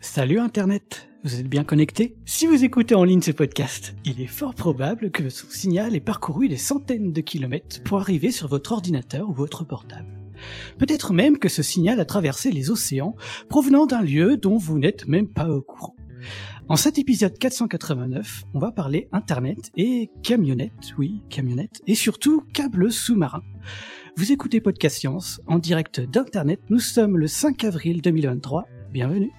Salut Internet, vous êtes bien connecté? Si vous écoutez en ligne ce podcast, il est fort probable que son signal ait parcouru des centaines de kilomètres pour arriver sur votre ordinateur ou votre portable. Peut-être même que ce signal a traversé les océans provenant d'un lieu dont vous n'êtes même pas au courant. En cet épisode 489, on va parler Internet et camionnettes, oui, camionnettes, et surtout câbles sous-marins. Vous écoutez Podcast Science en direct d'Internet, nous sommes le 5 avril 2023, bienvenue.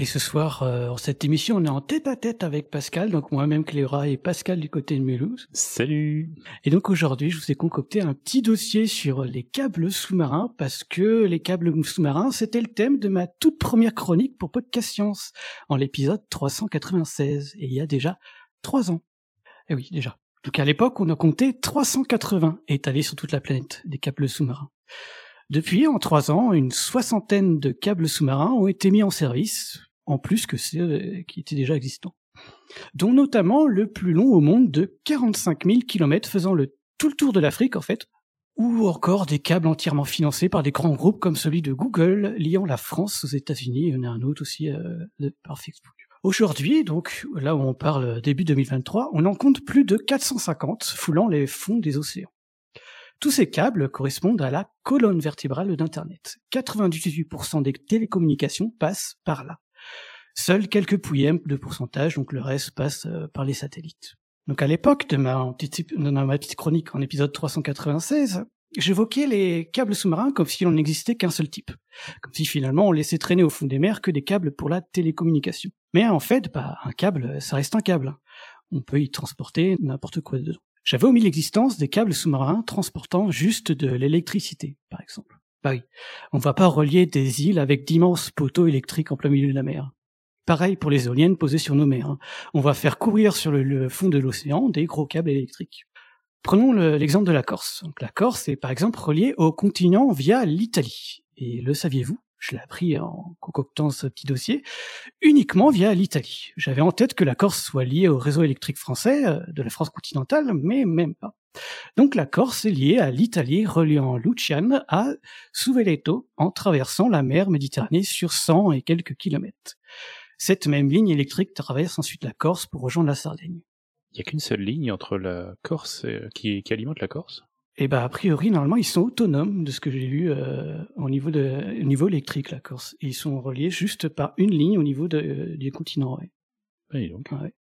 Et ce soir, euh, en cette émission, on est en tête à tête avec Pascal, donc moi-même Cléora et Pascal du côté de Mulhouse. Salut Et donc aujourd'hui, je vous ai concocté un petit dossier sur les câbles sous-marins, parce que les câbles sous-marins, c'était le thème de ma toute première chronique pour Podcast Science, en l'épisode 396, et il y a déjà trois ans. Eh oui, déjà. Donc à l'époque, on a compté 380 étalés sur toute la planète, des câbles sous-marins. Depuis, en trois ans, une soixantaine de câbles sous-marins ont été mis en service, en plus que ceux euh, qui étaient déjà existants. Dont notamment le plus long au monde de 45 000 km faisant le, tout le tour de l'Afrique en fait, ou encore des câbles entièrement financés par des grands groupes comme celui de Google liant la France aux États-Unis. Il y en a un autre aussi euh, par Facebook. Aujourd'hui, donc là où on parle début 2023, on en compte plus de 450 foulant les fonds des océans. Tous ces câbles correspondent à la colonne vertébrale d'Internet. 98% des télécommunications passent par là. Seuls quelques pouillèmes de pourcentage, donc le reste passe euh, par les satellites. Donc à l'époque de ma, petite, de chronique en épisode 396, j'évoquais les câbles sous-marins comme s'il n'en existait qu'un seul type. Comme si finalement on laissait traîner au fond des mers que des câbles pour la télécommunication. Mais en fait, bah, un câble, ça reste un câble. On peut y transporter n'importe quoi dedans. J'avais omis l'existence des câbles sous-marins transportant juste de l'électricité, par exemple. Bah oui, on va pas relier des îles avec d'immenses poteaux électriques en plein milieu de la mer. Pareil pour les éoliennes posées sur nos mers. Hein. On va faire courir sur le, fond de l'océan des gros câbles électriques. Prenons l'exemple de la Corse. Donc, la Corse est par exemple reliée au continent via l'Italie. Et le saviez-vous? Je l'ai appris en concoctant ce petit dossier, uniquement via l'Italie. J'avais en tête que la Corse soit liée au réseau électrique français euh, de la France continentale, mais même pas. Donc la Corse est liée à l'Italie reliant Luciane à Suveletto en traversant la mer Méditerranée sur 100 et quelques kilomètres. Cette même ligne électrique traverse ensuite la Corse pour rejoindre la Sardaigne. Il n'y a qu'une seule ligne entre la Corse et, qui, alimente la Corse? Eh bah ben, a priori normalement ils sont autonomes de ce que j'ai lu euh, au niveau de au niveau électrique la Corse. ils sont reliés juste par une ligne au niveau de, du continent. Ouais. Et donc. Ouais.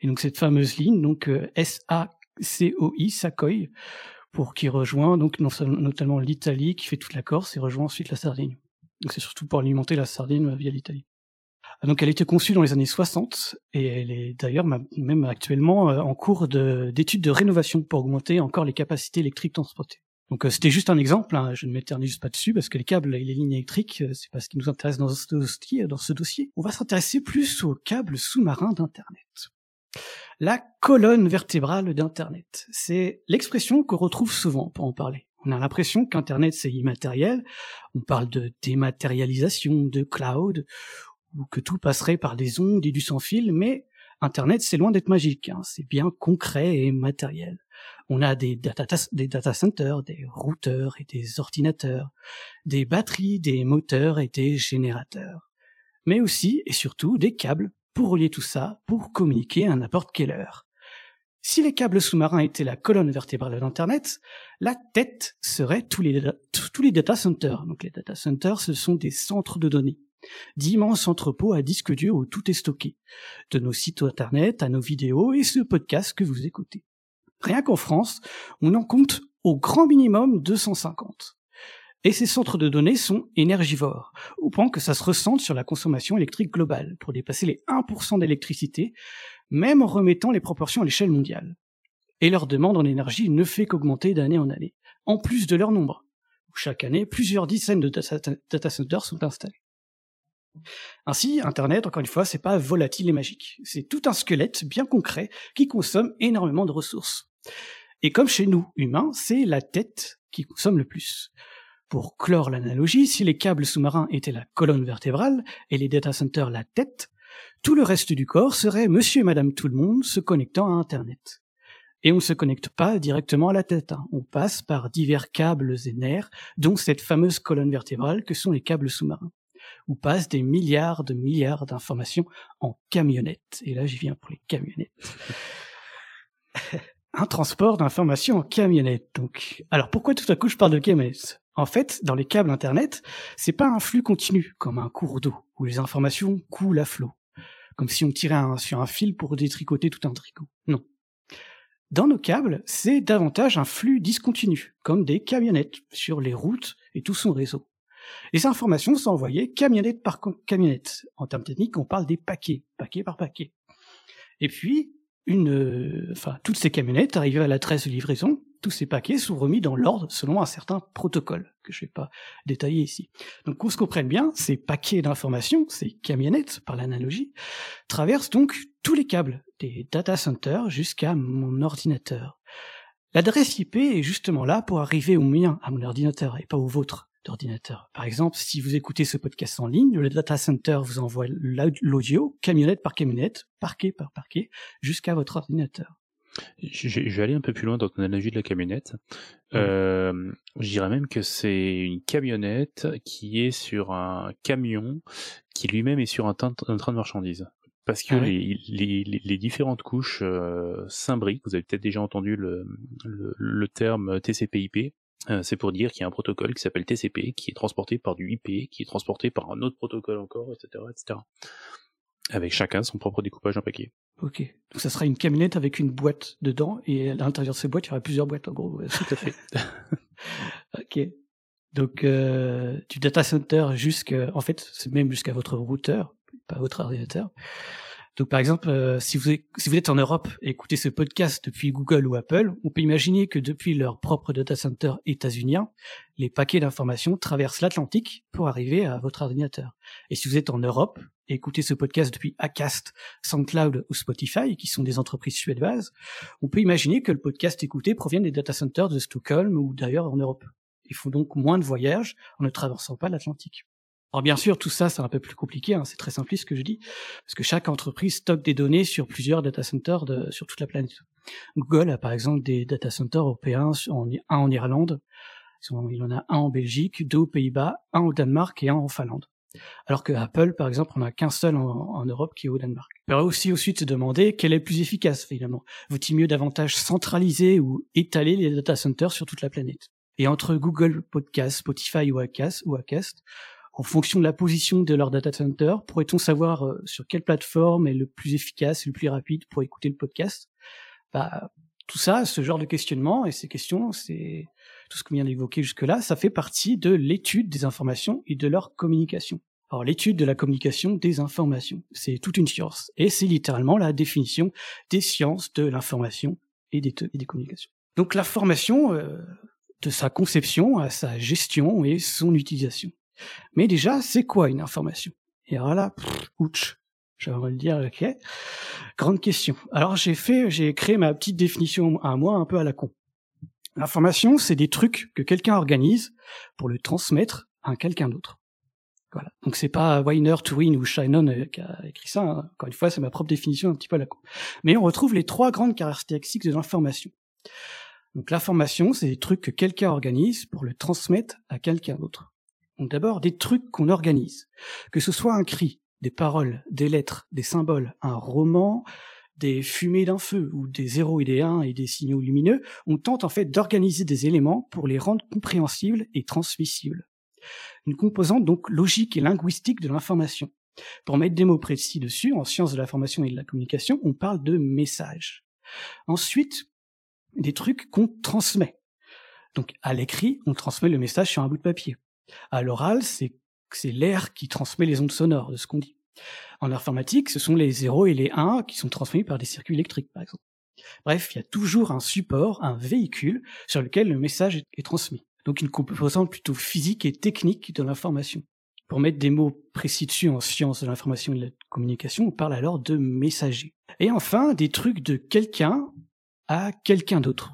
Et donc cette fameuse ligne donc euh, S A C O I Sacoy pour qui rejoint donc non, notamment l'Italie qui fait toute la Corse et rejoint ensuite la Sardaigne. Donc c'est surtout pour alimenter la Sardaigne via l'Italie. Donc elle a été conçue dans les années 60 et elle est d'ailleurs même actuellement euh, en cours d'études de, rénovation pour augmenter encore les capacités électriques transportées. Donc euh, c'était juste un exemple, hein, je ne m'éternise pas dessus parce que les câbles et les lignes électriques, euh, c'est pas ce qui nous intéresse dans ce dossier. Dans ce dossier. On va s'intéresser plus aux câbles sous-marins d'Internet. La colonne vertébrale d'Internet, c'est l'expression qu'on retrouve souvent pour en parler. On a l'impression qu'Internet c'est immatériel, on parle de dématérialisation, de cloud, ou que tout passerait par des ondes et du sans-fil, mais Internet, c'est loin d'être magique, hein. c'est bien concret et matériel. On a des data, des centers, des routeurs et des ordinateurs, des batteries, des moteurs et des générateurs. Mais aussi et surtout des câbles pour relier tout ça, pour communiquer à n'importe quelle heure. Si les câbles sous-marins étaient la colonne vertébrale d'Internet, la tête serait tous les, tous les data centers. Donc les data centers, ce sont des centres de données d'immenses entrepôts à disques durs où tout est stocké, de nos sites internet à nos vidéos et ce podcast que vous écoutez. Rien qu'en France, on en compte au grand minimum 250. Et ces centres de données sont énergivores, au point que ça se ressente sur la consommation électrique globale, pour dépasser les 1% d'électricité, même en remettant les proportions à l'échelle mondiale. Et leur demande en énergie ne fait qu'augmenter d'année en année, en plus de leur nombre. Chaque année, plusieurs dizaines de data centers sont installés. Ainsi, Internet, encore une fois, c'est pas volatile et magique. C'est tout un squelette bien concret qui consomme énormément de ressources. Et comme chez nous, humains, c'est la tête qui consomme le plus. Pour clore l'analogie, si les câbles sous-marins étaient la colonne vertébrale et les data centers la tête, tout le reste du corps serait monsieur et madame tout le monde se connectant à Internet. Et on ne se connecte pas directement à la tête, hein. on passe par divers câbles et nerfs, dont cette fameuse colonne vertébrale que sont les câbles sous-marins, où passent des milliards de milliards d'informations en camionnettes. Et là j'y viens pour les camionnettes. un transport d'informations en camionnette. Donc, alors pourquoi tout à coup je parle de camionnettes? En fait, dans les câbles Internet, c'est pas un flux continu comme un cours d'eau où les informations coulent à flot, comme si on tirait sur un fil pour détricoter tout un tricot. Non. Dans nos câbles, c'est davantage un flux discontinu, comme des camionnettes sur les routes et tout son réseau. Les informations sont envoyées camionnette par camionnette. En termes techniques, on parle des paquets, paquet par paquet. Et puis, euh, toutes ces camionnettes arrivées à l'adresse de livraison, tous ces paquets sont remis dans l'ordre selon un certain protocole que je ne vais pas détailler ici. Donc, qu'on se comprenne bien, ces paquets d'informations, ces camionnettes, par l'analogie, traversent donc tous les câbles des data centers jusqu'à mon ordinateur. L'adresse IP est justement là pour arriver au mien, à mon ordinateur, et pas au vôtre d'ordinateur. Par exemple, si vous écoutez ce podcast en ligne, le data center vous envoie l'audio, camionnette par camionnette, parquet par parquet, jusqu'à votre ordinateur. Je, vais aller un peu plus loin dans ton analogie de la camionnette. Euh, je dirais même que c'est une camionnette qui est sur un camion qui lui-même est sur un, train de marchandises. Parce que ah les, différentes couches euh, s'imbriquent. Vous avez peut-être déjà entendu le, le, le terme TCP/IP. Euh, c'est pour dire qu'il y a un protocole qui s'appelle TCP, qui est transporté par du IP, qui est transporté par un autre protocole encore, etc., etc. Avec chacun son propre découpage en paquet. Ok. Donc ça sera une camionnette avec une boîte dedans, et à l'intérieur de ces boîtes, il y aura plusieurs boîtes, en gros. Tout à fait. ok. Donc euh, du data center jusqu'à, en fait, c'est même jusqu'à votre routeur, pas votre ordinateur. Donc par exemple, euh, si, vous êtes, en Europe et écoutez ce podcast depuis Google ou Apple, on peut imaginer que depuis leur propre data center états-unien, les paquets d'informations traversent l'Atlantique pour arriver à votre ordinateur. Et si vous êtes en Europe et écoutez ce podcast depuis Acast, SoundCloud ou Spotify, qui sont des entreprises suédoises, on peut imaginer que le podcast écouté provient des data centers de Stockholm ou d'ailleurs en Europe. Ils font donc moins de voyages en ne traversant pas l'Atlantique. Alors bien sûr, tout ça, c'est un peu plus compliqué, hein, c'est très simpliste ce que je dis, parce que chaque entreprise stocke des données sur plusieurs data centers de, sur toute la planète. Google a par exemple des data centers européens, un en Irlande, il en a un en Belgique, deux aux Pays-Bas, un au Danemark et un en Finlande. Alors que Apple, par exemple, on a qu'un seul en, Europe qui est au Danemark. On peut aussi ensuite se demander quel est le plus efficace, finalement. Vaut-il mieux davantage centraliser ou étaler les data centers sur toute la planète? Et entre Google Podcast, Spotify ou Acast, ou Acast en fonction de la position de leur data center, pourrait-on savoir euh, sur quelle plateforme est le plus efficace le plus rapide pour écouter le podcast? Bah, Tout ça, ce genre de questionnement et ces questions, c'est tout ce qu'on vient d'évoquer jusque-là, ça fait partie de l'étude des informations et de leur communication. Alors l'étude de la communication des informations, c'est toute une science, et c'est littéralement la définition des sciences de l'information et des, des communications. Donc l'information, euh, de sa conception à sa gestion et son utilisation. Mais déjà, c'est quoi une information? Et alors là, ouch, j'aimerais le dire, ok. Grande question. Alors j'ai fait, j'ai créé ma petite définition à moi, un peu à la con. L'information, c'est des trucs que quelqu'un organise pour le transmettre à quelqu'un d'autre. Voilà. Donc c'est pas Weiner, Turing ou Shannon euh, qui a écrit ça. Hein. Encore une fois, c'est ma propre définition un petit peu à la con. Mais on retrouve les trois grandes caractéristiques de l'information. Donc l'information, c'est des trucs que quelqu'un organise pour le transmettre à quelqu'un d'autre. Donc d'abord des trucs qu'on organise, que ce soit un cri, des paroles, des lettres, des symboles, un roman, des fumées d'un feu ou des zéros et des 1 et des signaux lumineux, on tente en fait d'organiser des éléments pour les rendre compréhensibles et transmissibles. Une composante donc logique et linguistique de l'information. Pour mettre des mots précis dessus, en sciences de l'information et de la communication, on parle de messages. Ensuite, des trucs qu'on transmet. Donc à l'écrit, on transmet le message sur un bout de papier. À l'oral, c'est l'air qui transmet les ondes sonores de ce qu'on dit. En informatique, ce sont les 0 et les 1 qui sont transmis par des circuits électriques, par exemple. Bref, il y a toujours un support, un véhicule sur lequel le message est transmis. Donc une composante plutôt physique et technique de l'information. Pour mettre des mots précis dessus en sciences de l'information et de la communication, on parle alors de messager. Et enfin, des trucs de quelqu'un à quelqu'un d'autre.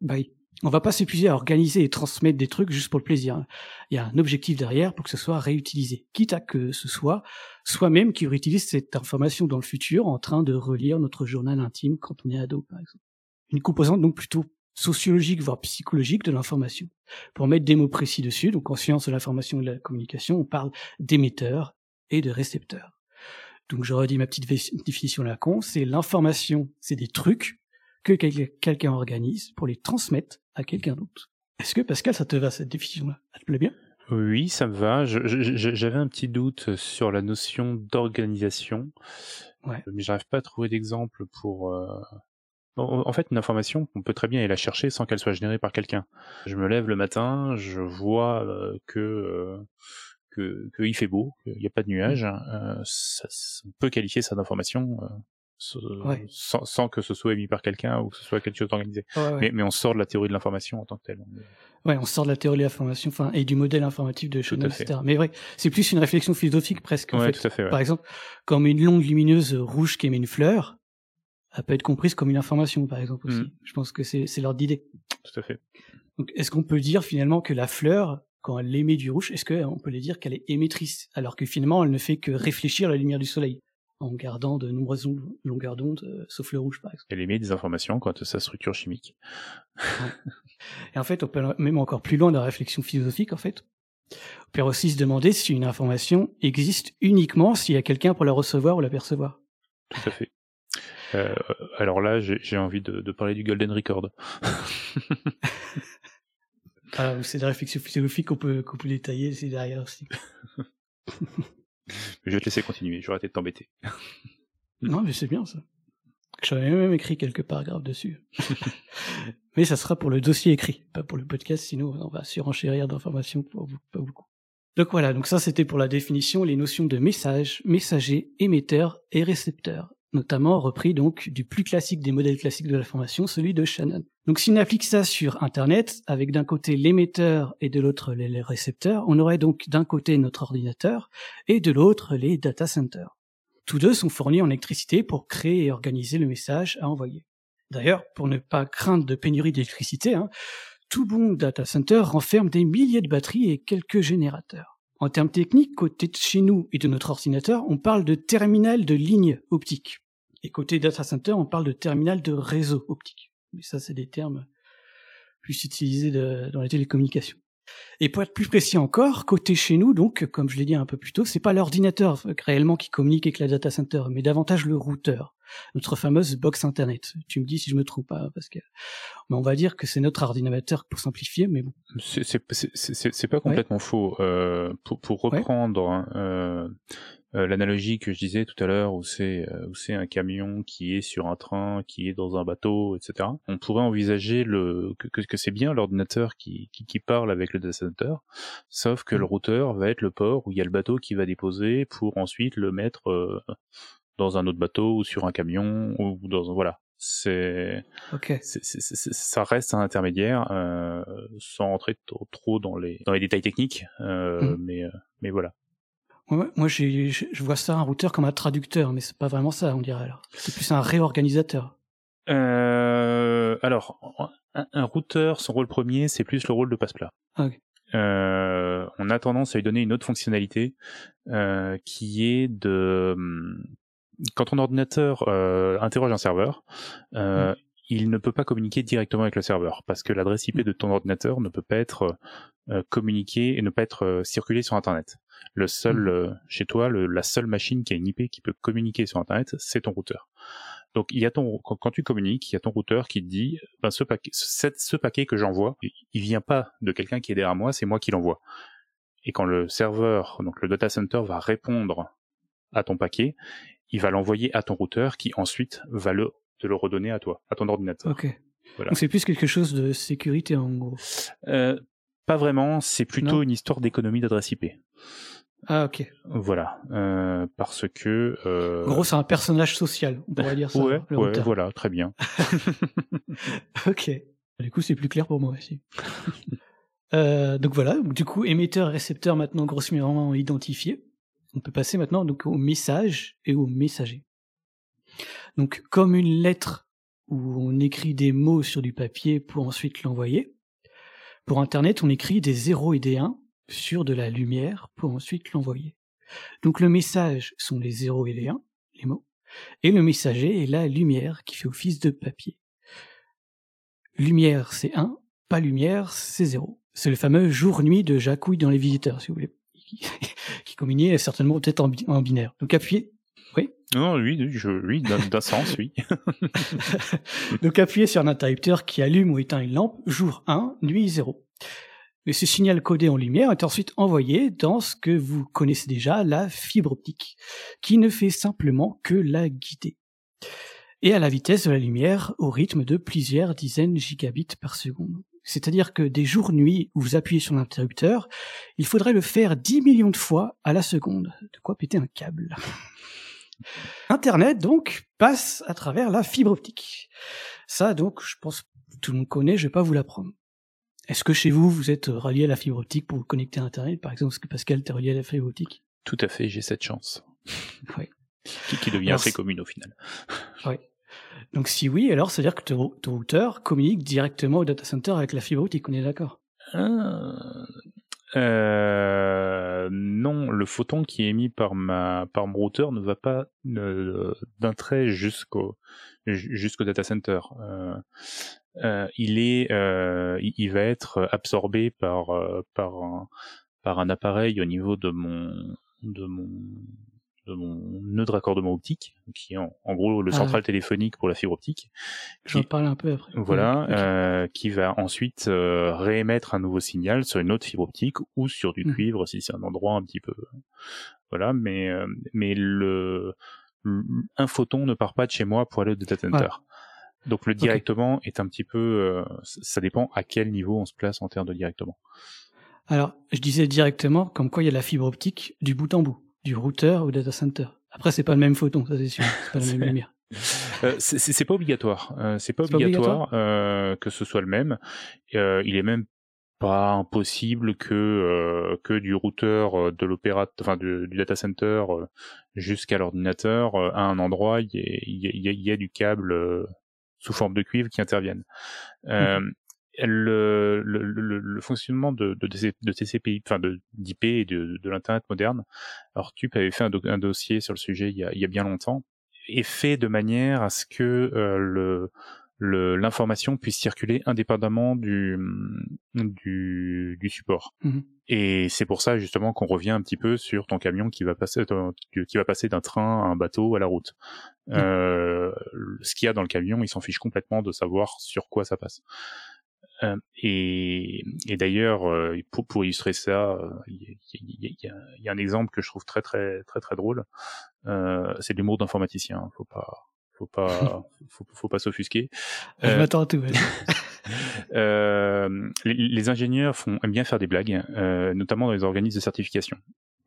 Bah, on va pas s'épuiser à organiser et transmettre des trucs juste pour le plaisir. Il y a un objectif derrière pour que ce soit réutilisé, quitte à que ce soit soi-même qui réutilise cette information dans le futur en train de relire notre journal intime quand on est ado, par exemple. Une composante donc plutôt sociologique, voire psychologique de l'information. Pour mettre des mots précis dessus, donc en science de l'information et de la communication, on parle d'émetteurs et de récepteurs. Donc j'aurais dit ma petite définition la con, c'est l'information, c'est des trucs que quelqu'un organise pour les transmettre à quelqu'un d'autre. Est-ce que Pascal, ça te va cette définition-là? Ça te plaît bien? Oui, ça me va. J'avais un petit doute sur la notion d'organisation, ouais. mais j'arrive pas à trouver d'exemple pour. Euh, en fait, une information, on peut très bien aller la chercher sans qu'elle soit générée par quelqu'un. Je me lève le matin, je vois euh, que euh, que qu'il fait beau, qu'il n'y a pas de nuages. Mmh. ça, on peut qualifier ça d'information sans, que ce soit émis par quelqu'un ou que ce soit quelque chose d'organisé. mais, mais, on sort de la théorie de l'information en tant que telle. Ouais, on sort de la théorie de l'information, enfin, et du modèle informatif de Shannon, etc. Mais vrai, c'est plus une réflexion philosophique presque. En fait. Tout à fait, Par exemple, comme une longue lumineuse rouge qui émet une fleur, elle peut être comprise comme une information, par exemple aussi. Mmh. Je pense que c'est l'ordre d'idée. Tout à fait. Donc, est-ce qu'on peut dire finalement que la fleur, quand elle émet du rouge, est-ce qu'on peut dire qu'elle est émettrice, alors que finalement elle ne fait que réfléchir la lumière du soleil? En gardant de nombreuses longueurs d'onde, euh, sauf le rouge par exemple. Elle émet des informations quant à sa structure chimique. Et en fait, on peut même encore plus loin dans la réflexion philosophique, en fait. On peut aussi se demander si une information existe uniquement s'il y a quelqu'un pour la recevoir ou la percevoir. Tout à fait. Euh, alors là, j'ai envie de, parler du Golden Record. ah, c'est la réflexion philosophique qu'on peut, qu'on peut détailler, c'est derrière aussi. je vais te laisser continuer, j'aurais été t'embêter. non, mais c'est bien ça. J'avais même écrit quelques paragraphes dessus. mais ça sera pour le dossier écrit, pas pour le podcast, sinon on va surenchérir d'informations pour pas beaucoup. Donc voilà, donc ça c'était pour la définition, les notions de message, messager, émetteur et récepteur notamment repris donc du plus classique des modèles classiques de l'information, celui de Shannon. Donc si on applique ça sur Internet, avec d'un côté l'émetteur et de l'autre les récepteurs, on aurait donc d'un côté notre ordinateur et de l'autre les data centers. Tous deux sont fournis en électricité pour créer et organiser le message à envoyer. D'ailleurs, pour ne pas craindre de pénurie d'électricité, hein, tout bon data center renferme des milliers de batteries et quelques générateurs. En termes techniques, côté de chez nous et de notre ordinateur, on parle de terminal de ligne optique. Et côté data center, on parle de terminal de réseau optique. Mais ça, c'est des termes plus utilisés dans les télécommunications. Et pour être plus précis encore, côté chez nous, donc, comme je l'ai dit un peu plus tôt, c'est pas l'ordinateur réellement qui communique avec la data center, mais davantage le routeur, notre fameuse box internet. Tu me dis si je me trompe pas, parce que, mais on va dire que c'est notre ordinateur pour simplifier, mais bon. C'est pas complètement faux. Euh, pour, pour, reprendre, hein, euh, euh, l'analogie que je disais tout à l'heure où c'est où c'est un camion qui est sur un train, qui est dans un bateau, etc. On pourrait envisager le que, que, c'est bien l'ordinateur qui, qui, qui parle avec le data center, sauf que le routeur va être le port où il y a le bateau qui va déposer pour ensuite le mettre dans un autre bateau ou sur un camion ou dans voilà c'est okay. ça reste un intermédiaire euh, sans rentrer trop, trop, dans les dans les détails techniques euh, mmh. mais mais voilà moi, je vois ça un routeur comme un traducteur, mais c'est pas vraiment ça, on dirait. Alors, c'est plus un réorganisateur. Euh, alors, un, routeur, son rôle premier, c'est plus le rôle de passe-plat. Ah, euh, on a tendance à lui donner une autre fonctionnalité euh, qui est de hum, quand ton ordinateur interroge un serveur, mm. il ne peut pas communiquer directement avec le serveur parce que l'adresse IP de ton ordinateur ne peut pas être communiquée et ne pas être circulée sur Internet. Le seul, mmh. euh, chez toi, le, la seule machine qui a une IP qui peut communiquer sur Internet, c'est ton routeur. Donc il y a ton quand, tu communiques, il y a ton routeur qui te dit ben, ce paquet ce, ce paquet que j'envoie, il vient pas de quelqu'un qui est derrière moi, c'est moi qui l'envoie. Et quand le serveur, donc le data center va répondre à ton paquet, il va l'envoyer à ton routeur qui ensuite va le te le redonner à toi, à ton ordinateur. Ok. Voilà. Donc c'est plus quelque chose de sécurité en gros. Euh, pas vraiment, c'est plutôt une histoire d'économie d'adresse IP. Ah ok. Voilà, euh, parce que. Euh... En gros, c'est un personnage social, on pourrait dire ça. ouais, ouais voilà, très bien. ok. Du coup, c'est plus clair pour moi aussi. Euh, donc voilà, du coup, émetteur et récepteur maintenant grossièrement identifiés. On peut passer maintenant donc au message et au messager. Donc comme une lettre où on écrit des mots sur du papier pour ensuite l'envoyer, pour Internet on écrit des 0 et des 1 sur de la lumière pour ensuite l'envoyer. Donc le message sont les 0 et les 1, les mots, et le messager est la lumière qui fait office de papier. Lumière c'est 1, pas lumière c'est 0. C'est le fameux jour-nuit de Jacouille dans les visiteurs, si vous voulez, qui, communiait certainement peut-être en, binaire. Donc appuyez. Oui. Non, oui, je, oui, d'un sens, oui. Donc appuyez sur un interrupteur qui allume ou éteint une lampe, jour 1, nuit 0. Et ce signal codé en lumière est ensuite envoyé dans ce que vous connaissez déjà, la fibre optique, qui ne fait simplement que la guider. Et à la vitesse de la lumière, au rythme de plusieurs dizaines gigabits par seconde. C'est-à-dire que des jours-nuits où vous appuyez sur l'interrupteur, il faudrait le faire 10 millions de fois à la seconde. De quoi péter un câble. Internet, donc, passe à travers la fibre optique. Ça, donc, je pense que tout le monde connaît, je vais pas vous l'apprendre. Est-ce que chez vous, vous êtes relié à la fibre optique pour vous connecter à Internet, par exemple, parce que Pascal, t'es relié à la fibre optique? Tout à fait, j'ai cette chance. Oui. Qui, devient assez commune au final. Oui. Donc si oui, alors c'est-à-dire que ton, routeur communique directement au data center avec la fibre optique, on est d'accord? Ah. euh, non, le photon qui est émis par ma par mon routeur ne va pas euh, d'un trait jusqu'au jusqu'au data center. Euh, il est, il va être absorbé par par un, par un appareil au niveau de mon de mon de mon nœud de raccordement optique, qui est en, gros le ah central téléphonique pour la fibre optique. J'en parle un peu après. Voilà, euh, qui va ensuite euh, réémettre un nouveau signal sur une autre fibre optique ou sur du mmh. cuivre si c'est un endroit un petit peu. Voilà, mais euh, mais le un photon ne part pas de chez moi pour aller au data center. Donc le directement est un petit peu, euh, ça dépend à quel niveau on se place en termes de directement. Alors, je disais directement, comme quoi il y a la fibre optique du bout en bout, du routeur au data center. Après, c'est pas le même photon, ça c'est sûr, c'est pas la même lumière. Euh, c'est pas obligatoire. Euh, c'est pas obligatoire, euh, que ce soit le même. Euh, il est même pas impossible que que du routeur de l'opérateur, enfin du, data center jusqu'à l'ordinateur, à un endroit, il y, a, il y a du câble sous forme de cuivre qui interviennent. Euh, mhm. Le, le, le, le, fonctionnement de, de, de TCP, enfin de d'IP et de, de l'internet moderne. Alors tu avait fait un, un, dossier sur le sujet il y, a, il y a bien longtemps, est fait de manière à ce que euh, le l'information puisse circuler indépendamment du, du, du support. Mhm. Et c'est pour ça justement qu'on revient un petit peu sur ton camion qui va passer qui va passer d'un train à un bateau à la route. Mhm. Euh, ce qu'il y a dans le camion, il s'en fiche complètement de savoir sur quoi ça passe. Euh, et, et d'ailleurs, euh, pour, pour, illustrer ça, il y, y, y, a un exemple que je trouve très très très très drôle. Euh, c'est l'humour d'informaticien. Hein, faut pas faut pas, faut, faut, pas s'offusquer. Je m'attends à tout. euh, les, les, ingénieurs font, aiment bien faire des blagues, euh, notamment dans les organismes de certification.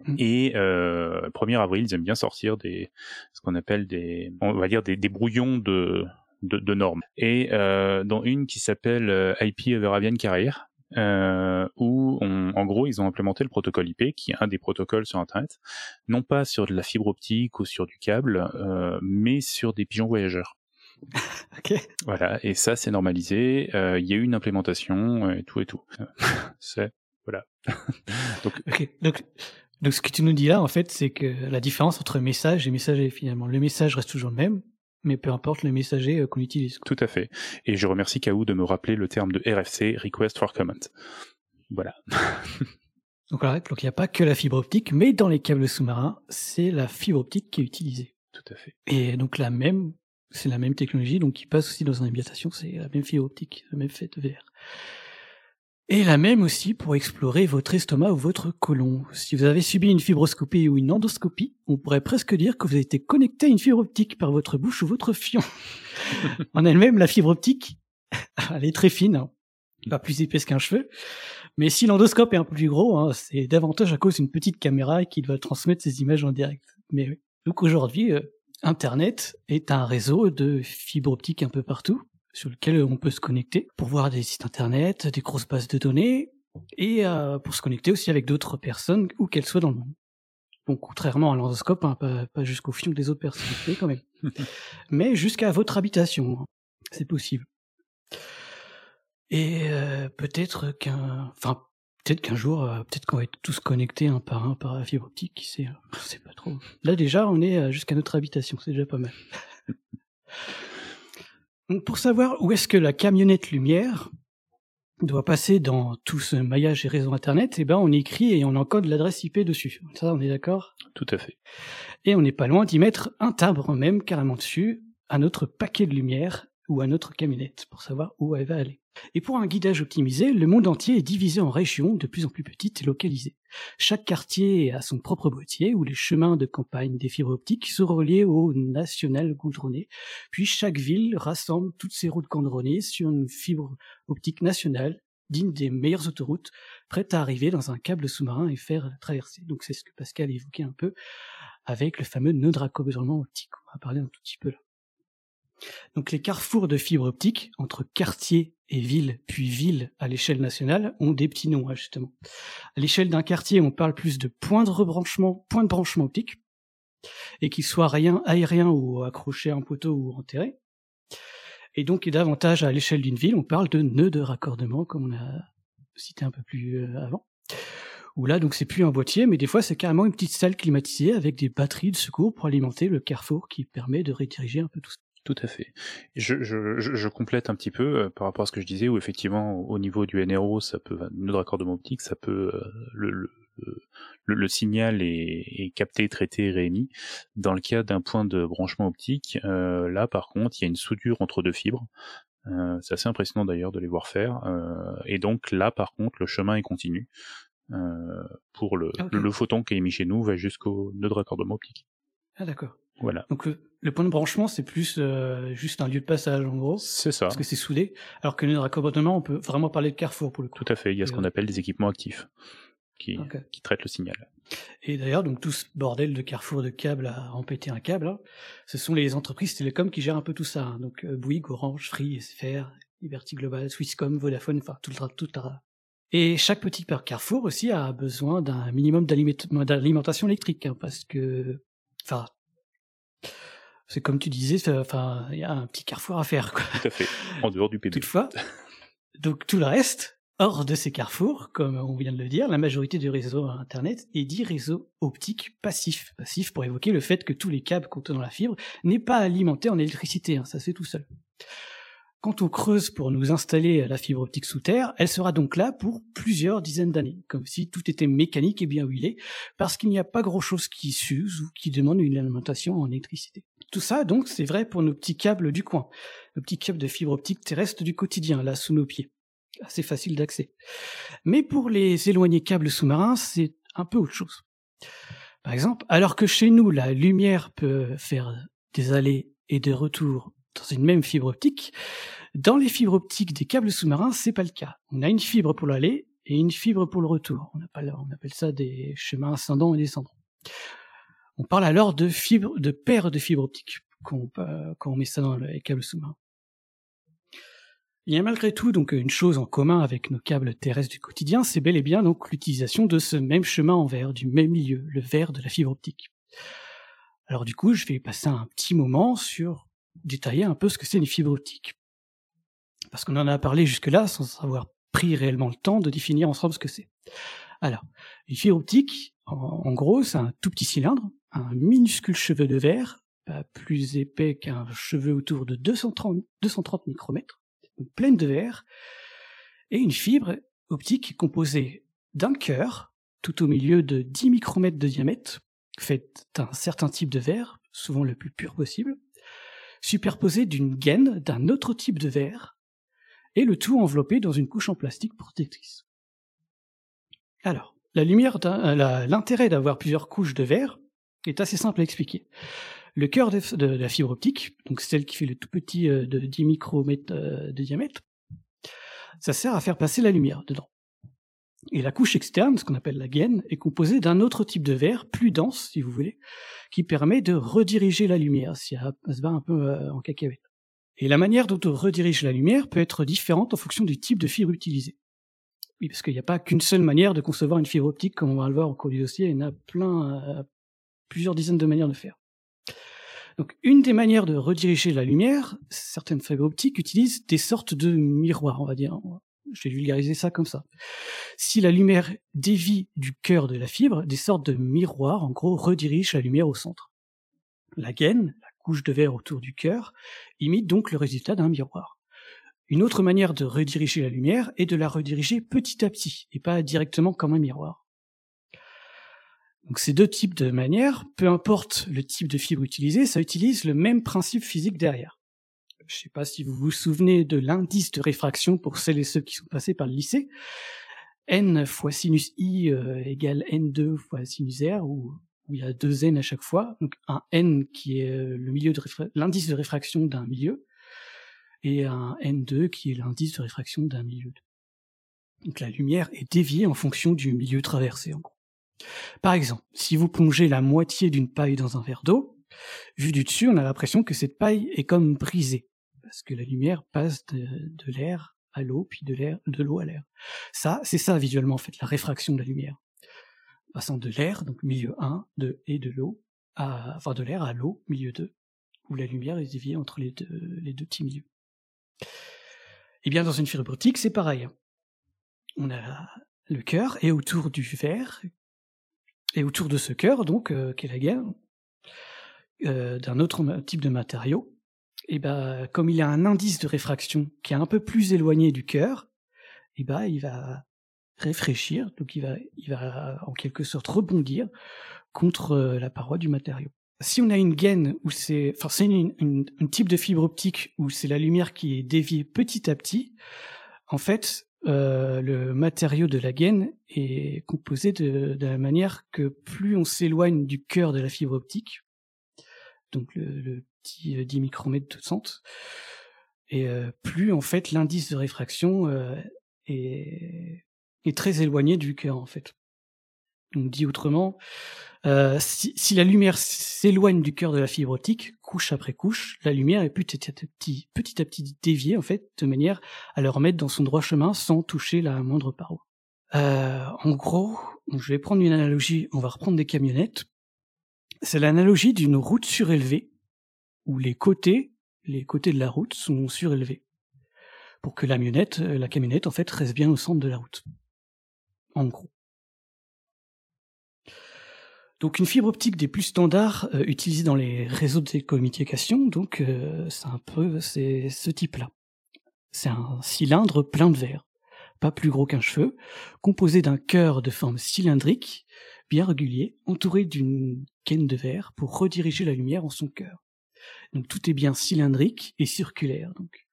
Mm. Et euh, 1er avril, ils aiment bien sortir des, ce qu'on appelle des, on va dire des, des brouillons de, de, de, normes. Et euh, dans une qui s'appelle euh, IP over Avian Carrier, euh, où on, en gros ils ont implémenté le protocole IP, qui est un des protocoles sur Internet, non pas sur de la fibre optique ou sur du câble, euh, mais sur des pigeons voyageurs. ok. Voilà, et ça c'est normalisé. Euh, il y a eu une implémentation et tout et tout. c'est voilà. donc, donc, donc ce que tu nous dis là en fait, c'est que la différence entre message et messager finalement, le message reste toujours le même, mais peu importe le messager euh, qu'on utilise. Tout à fait. Et je remercie Kaou de me rappeler le terme de RFC, Request for Comment. Voilà. donc voilà, donc il n'y a pas que la fibre optique, mais dans les câbles sous-marins, c'est la fibre optique qui est utilisée. Tout à fait. Et donc la même, c'est la même technologie, donc qui passe aussi dans une habitation, c'est la même fibre optique, le même fait de VR. Et la même aussi pour explorer votre estomac ou votre côlon. Si vous avez subi une fibroscopie ou une endoscopie, on pourrait presque dire que vous avez été connecté à une fibre optique par votre bouche ou votre fion. en elle-même, la fibre optique, elle est très fine, hein. pas plus épaisse qu'un cheveu. Mais si l'endoscope est un peu plus gros, hein, c'est davantage à cause d'une petite caméra qui doit transmettre ces images en direct. Mais donc aujourd'hui, euh, Internet est un réseau de fibres optiques un peu partout sur lequel on peut se connecter pour voir des sites internet, des grosses bases de données, et euh, pour se connecter aussi avec d'autres personnes où qu'elles soient dans le monde. Bon, contrairement à l'endoscope, hein, pas, pas jusqu'au fion des autres personnes, mais quand même. mais jusqu'à votre habitation, hein. c'est possible. Et euh, peut-être qu'un, enfin peut-être qu'un jour, euh, peut-être qu'on va être tous connectés un par un par la fibre optique, qui sait, je sais pas trop. Là déjà, on est jusqu'à notre habitation, c'est déjà pas mal. Pour savoir où est-ce que la camionnette lumière doit passer dans tout ce maillage et réseau internet, eh ben on écrit et on encode l'adresse IP dessus. Ça, on est d'accord? Tout à fait. Et on n'est pas loin d'y mettre un timbre même carrément dessus à notre paquet de lumière ou à notre camionnette pour savoir où elle va aller. Et pour un guidage optimisé, le monde entier est divisé en régions de plus en plus petites et localisées. Chaque quartier a son propre boîtier où les chemins de campagne des fibres optiques sont reliés au national goudronné. Puis chaque ville rassemble toutes ses routes goudronnées sur une fibre optique nationale digne des meilleures autoroutes, prête à arriver dans un câble sous-marin et faire la traversée. Donc c'est ce que Pascal évoquait un peu avec le fameux nœud de raccordement optique. On va parler un tout petit peu là. Donc les carrefours de fibres optiques entre quartier et ville, puis ville à l'échelle nationale, ont des petits noms, hein, justement. À l'échelle d'un quartier, on parle plus de points de rebranchement, points de branchement optique, et qu'ils soient rien, aériens ou accrochés à un poteau ou enterrés. Et donc, et davantage à l'échelle d'une ville, on parle de nœuds de raccordement, comme on a cité un peu plus euh, avant. Où là, donc, c'est plus un boîtier, mais des fois, c'est carrément une petite salle climatisée avec des batteries de secours pour alimenter le carrefour qui permet de rediriger un peu tout ça. Tout à fait. Je, je, je, complète un petit peu euh, par rapport à ce que je disais, où effectivement, au niveau du NRO, ça peut, nœud de raccordement optique, ça peut, euh, le, le, le, signal est, est, capté, traité, réémis. Dans le cas d'un point de branchement optique, euh, là, par contre, il y a une soudure entre deux fibres. Euh, c'est assez impressionnant d'ailleurs de les voir faire. et donc là, par contre, le chemin est continu. pour le, le, photon qui est émis chez nous va jusqu'au nœud de raccordement optique. Ah d'accord. Voilà. Donc le, point de branchement, c'est plus euh, juste un lieu de passage en gros. C'est ça. Parce que c'est soudé. Alors que le raccordement, on peut vraiment parler de carrefour pour le coup. Tout à fait. Il y a ce qu'on appelle des équipements actifs qui, qui traitent le signal. Et d'ailleurs, donc tout ce bordel de carrefour de câbles à empêter un câble, hein, ce sont les entreprises télécoms qui gèrent un peu tout ça. Hein. Donc euh, Bouygues, Orange, Free, SFR, Liberty Global, Swisscom, Vodafone, enfin tout le tout le et chaque petit carrefour aussi a besoin d'un minimum d'alimentation électrique, hein, parce que, enfin, c'est comme tu disais, enfin, il y a un petit carrefour à faire. Quoi. Tout à fait, en dehors du P2. Toutefois, donc tout le reste, hors de ces carrefours, comme on vient de le dire, la majorité du réseau Internet est dit réseau optique passif. Passif pour évoquer le fait que tous les câbles contenant la fibre n'est pas alimenté en électricité, hein, ça c'est tout seul. Quand on creuse pour nous installer la fibre optique sous terre, elle sera donc là pour plusieurs dizaines d'années, comme si tout était mécanique et bien huilé, parce qu'il n'y a pas grand-chose qui s'use ou qui demande une alimentation en électricité. Tout ça, donc, c'est vrai pour nos petits câbles du coin, nos petits câbles de fibre optique terrestre du quotidien, là, sous nos pieds. Assez facile d'accès. Mais pour les éloignés câbles sous-marins, c'est un peu autre chose. Par exemple, alors que chez nous, la lumière peut faire des allées et des retours dans une même fibre optique, dans les fibres optiques des câbles sous-marins, c'est pas le cas. On a une fibre pour l'aller et une fibre pour le retour. On appelle, on appelle ça des chemins ascendants et descendants. On parle alors de fibres, de paires de fibres optiques quand on, met ça dans les câbles sous-marins. Il y a malgré tout donc une chose en commun avec nos câbles terrestres du quotidien, c'est bel et bien donc l'utilisation de ce même chemin en verre, du même milieu, le verre de la fibre optique. Alors du coup, je vais passer un petit moment sur détailler un peu ce que c'est une fibre optique. Parce qu'on en a parlé jusque-là sans avoir pris réellement le temps de définir ensemble ce que c'est. Alors, une fibre optique, en, gros, c'est un tout petit cylindre, un minuscule cheveu de verre, pas plus épais qu'un cheveu autour de 230, 230 micromètres, pleine de verre, et une fibre optique composée d'un cœur, tout au milieu de 10 micromètres de diamètre, fait d'un certain type de verre, souvent le plus pur possible, superposé d'une gaine d'un autre type de verre, et le tout enveloppé dans une couche en plastique protectrice. Alors, la lumière, euh, l'intérêt d'avoir plusieurs couches de verre est assez simple à expliquer. Le cœur de, la fibre optique, donc celle qui fait le tout petit euh, de 10 micromètres euh, de diamètre, ça sert à faire passer la lumière dedans. Et la couche externe, ce qu'on appelle la gaine, est composée d'un autre type de verre, plus dense, si vous voulez, qui permet de rediriger la lumière, si elle se va un peu en cacahuète. Et la manière dont on redirige la lumière peut être différente en fonction du type de fibre utilisée. Oui, parce qu'il n'y a pas qu'une seule manière de concevoir une fibre optique, comme on va le voir au cours du dossier, il y en a plein, euh, plusieurs dizaines de manières de faire. Donc, une des manières de rediriger la lumière, certaines fibres optiques utilisent des sortes de miroirs, on va dire. Je vais vulgariser ça comme ça. Si la lumière dévie du cœur de la fibre, des sortes de miroirs, en gros, redirigent la lumière au centre. La gaine, la couche de verre autour du cœur, imite donc le résultat d'un miroir. Une autre manière de rediriger la lumière est de la rediriger petit à petit, et pas directement comme un miroir. Donc ces deux types de manières, peu importe le type de fibre utilisé, ça utilise le même principe physique derrière. Je ne sais pas si vous vous souvenez de l'indice de réfraction pour celles et ceux qui sont passés par le lycée. n fois sinus i euh, égale n2 fois sinus r, où, il y a deux n à chaque fois. Donc un n qui est euh, de l'indice de réfraction d'un milieu, et un n2 qui est l'indice de réfraction d'un milieu. Donc la lumière est déviée en fonction du milieu traversé, en gros. Par exemple, si vous plongez la moitié d'une paille dans un verre d'eau, vu du dessus, on a l'impression que cette paille est comme brisée, parce que la lumière passe de, l'air à l'eau, puis de l'air, de l'eau à l'air. Ça, c'est ça visuellement en fait, la réfraction de la lumière. Passant de l'air, donc milieu 1, de, et de l'eau, à, enfin de l'air à l'eau, milieu 2, où la lumière est déviée entre les deux, les petits milieux. Eh bien dans une fibre optique, c'est pareil. On a le cœur, et autour du verre, et autour de ce cœur, donc, euh, qui est la guerre, euh, d'un autre type de matériau, et ben, comme il a un indice de réfraction qui est un peu plus éloigné du cœur, et ben, il va réfléchir, donc il va, il va en quelque sorte rebondir contre euh, la paroi du matériau. Si on a une gaine où c'est, enfin c'est une, type de fibre optique où c'est la lumière qui est déviée petit à petit, en fait, euh, le matériau de la gaine est composé de, la manière que plus on s'éloigne du cœur de la fibre optique, donc le, petit 10 euh, micromètres de centre, et euh, plus en fait l'indice de réfraction est, est très éloigné du cœur en fait. Donc dit autrement, euh, si, la lumière s'éloigne du cœur de la fibre optique, couche après couche, la lumière est petit à petit, à petit déviée en fait, de manière à le remettre dans son droit chemin sans toucher la moindre paroi. Euh, en gros, je vais prendre une analogie, on va reprendre des camionnettes. C'est l'analogie d'une route surélevée où les côtés, les côtés de la route sont surélevés pour que la camionnette, la camionnette en fait reste bien au centre de la route. En gros. Donc une fibre optique des plus standards euh, utilisée dans les réseaux de télécommunications, donc euh, c'est un peu ce type-là. C'est un cylindre plein de verre, pas plus gros qu'un cheveu, composé d'un cœur de forme cylindrique, bien régulier, entouré d'une gaine de verre pour rediriger la lumière en son cœur. Donc tout est bien cylindrique et circulaire. Donc.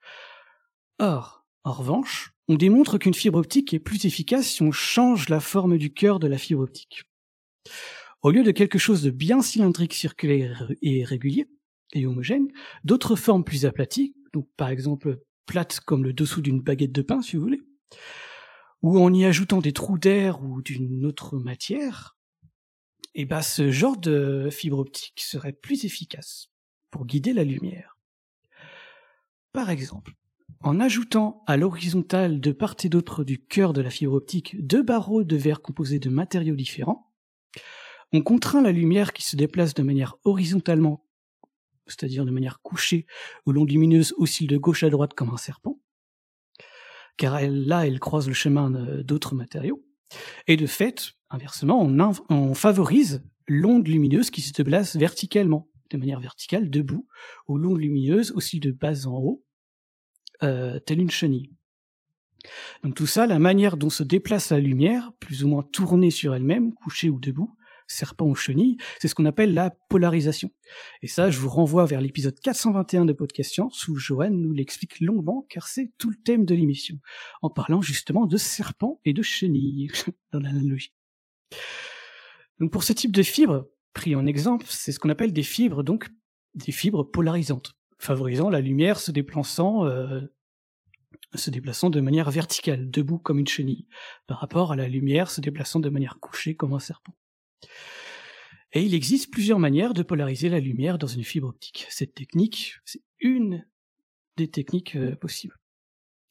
Or, en revanche, on démontre qu'une fibre optique est plus efficace si on change la forme du cœur de la fibre optique. Au lieu de quelque chose de bien cylindrique, circulaire et régulier, et homogène, d'autres formes plus aplaties, donc par exemple plates comme le dessous d'une baguette de pain si vous voulez, ou en y ajoutant des trous d'air ou d'une autre matière, eh ben ce genre de fibre optique serait plus efficace pour guider la lumière. Par exemple, en ajoutant à l'horizontale de part et d'autre du cœur de la fibre optique deux barreaux de verre composés de matériaux différents, on contraint la lumière qui se déplace de manière horizontalement, c'est-à-dire de manière couchée, où l'onde lumineuse oscille de gauche à droite comme un serpent, car là, elle croise le chemin d'autres matériaux. Et de fait, inversement, on, favorise l'onde lumineuse qui se déplace verticalement, de manière verticale, debout, où l'onde lumineuse oscille de bas en haut, euh, telle une chenille. Donc tout ça, la manière dont se déplace la lumière, plus ou moins tournée sur elle-même, couchée ou debout, serpent ou chenille, c'est ce qu'on appelle la polarisation. Et ça, je vous renvoie vers l'épisode 421 de Podcast Science où Johan nous l'explique longuement car c'est tout le thème de l'émission, en parlant justement de serpent et de chenille dans l'analogie. Donc pour ce type de fibres, pris en exemple, c'est ce qu'on appelle des fibres, donc des fibres polarisantes, favorisant la lumière se déplaçant euh, se déplaçant de manière verticale, debout comme une chenille, par rapport à la lumière se déplaçant de manière couchée comme un serpent. Et il existe plusieurs manières de polariser la lumière dans une fibre optique. Cette technique, c'est une des techniques euh, possibles.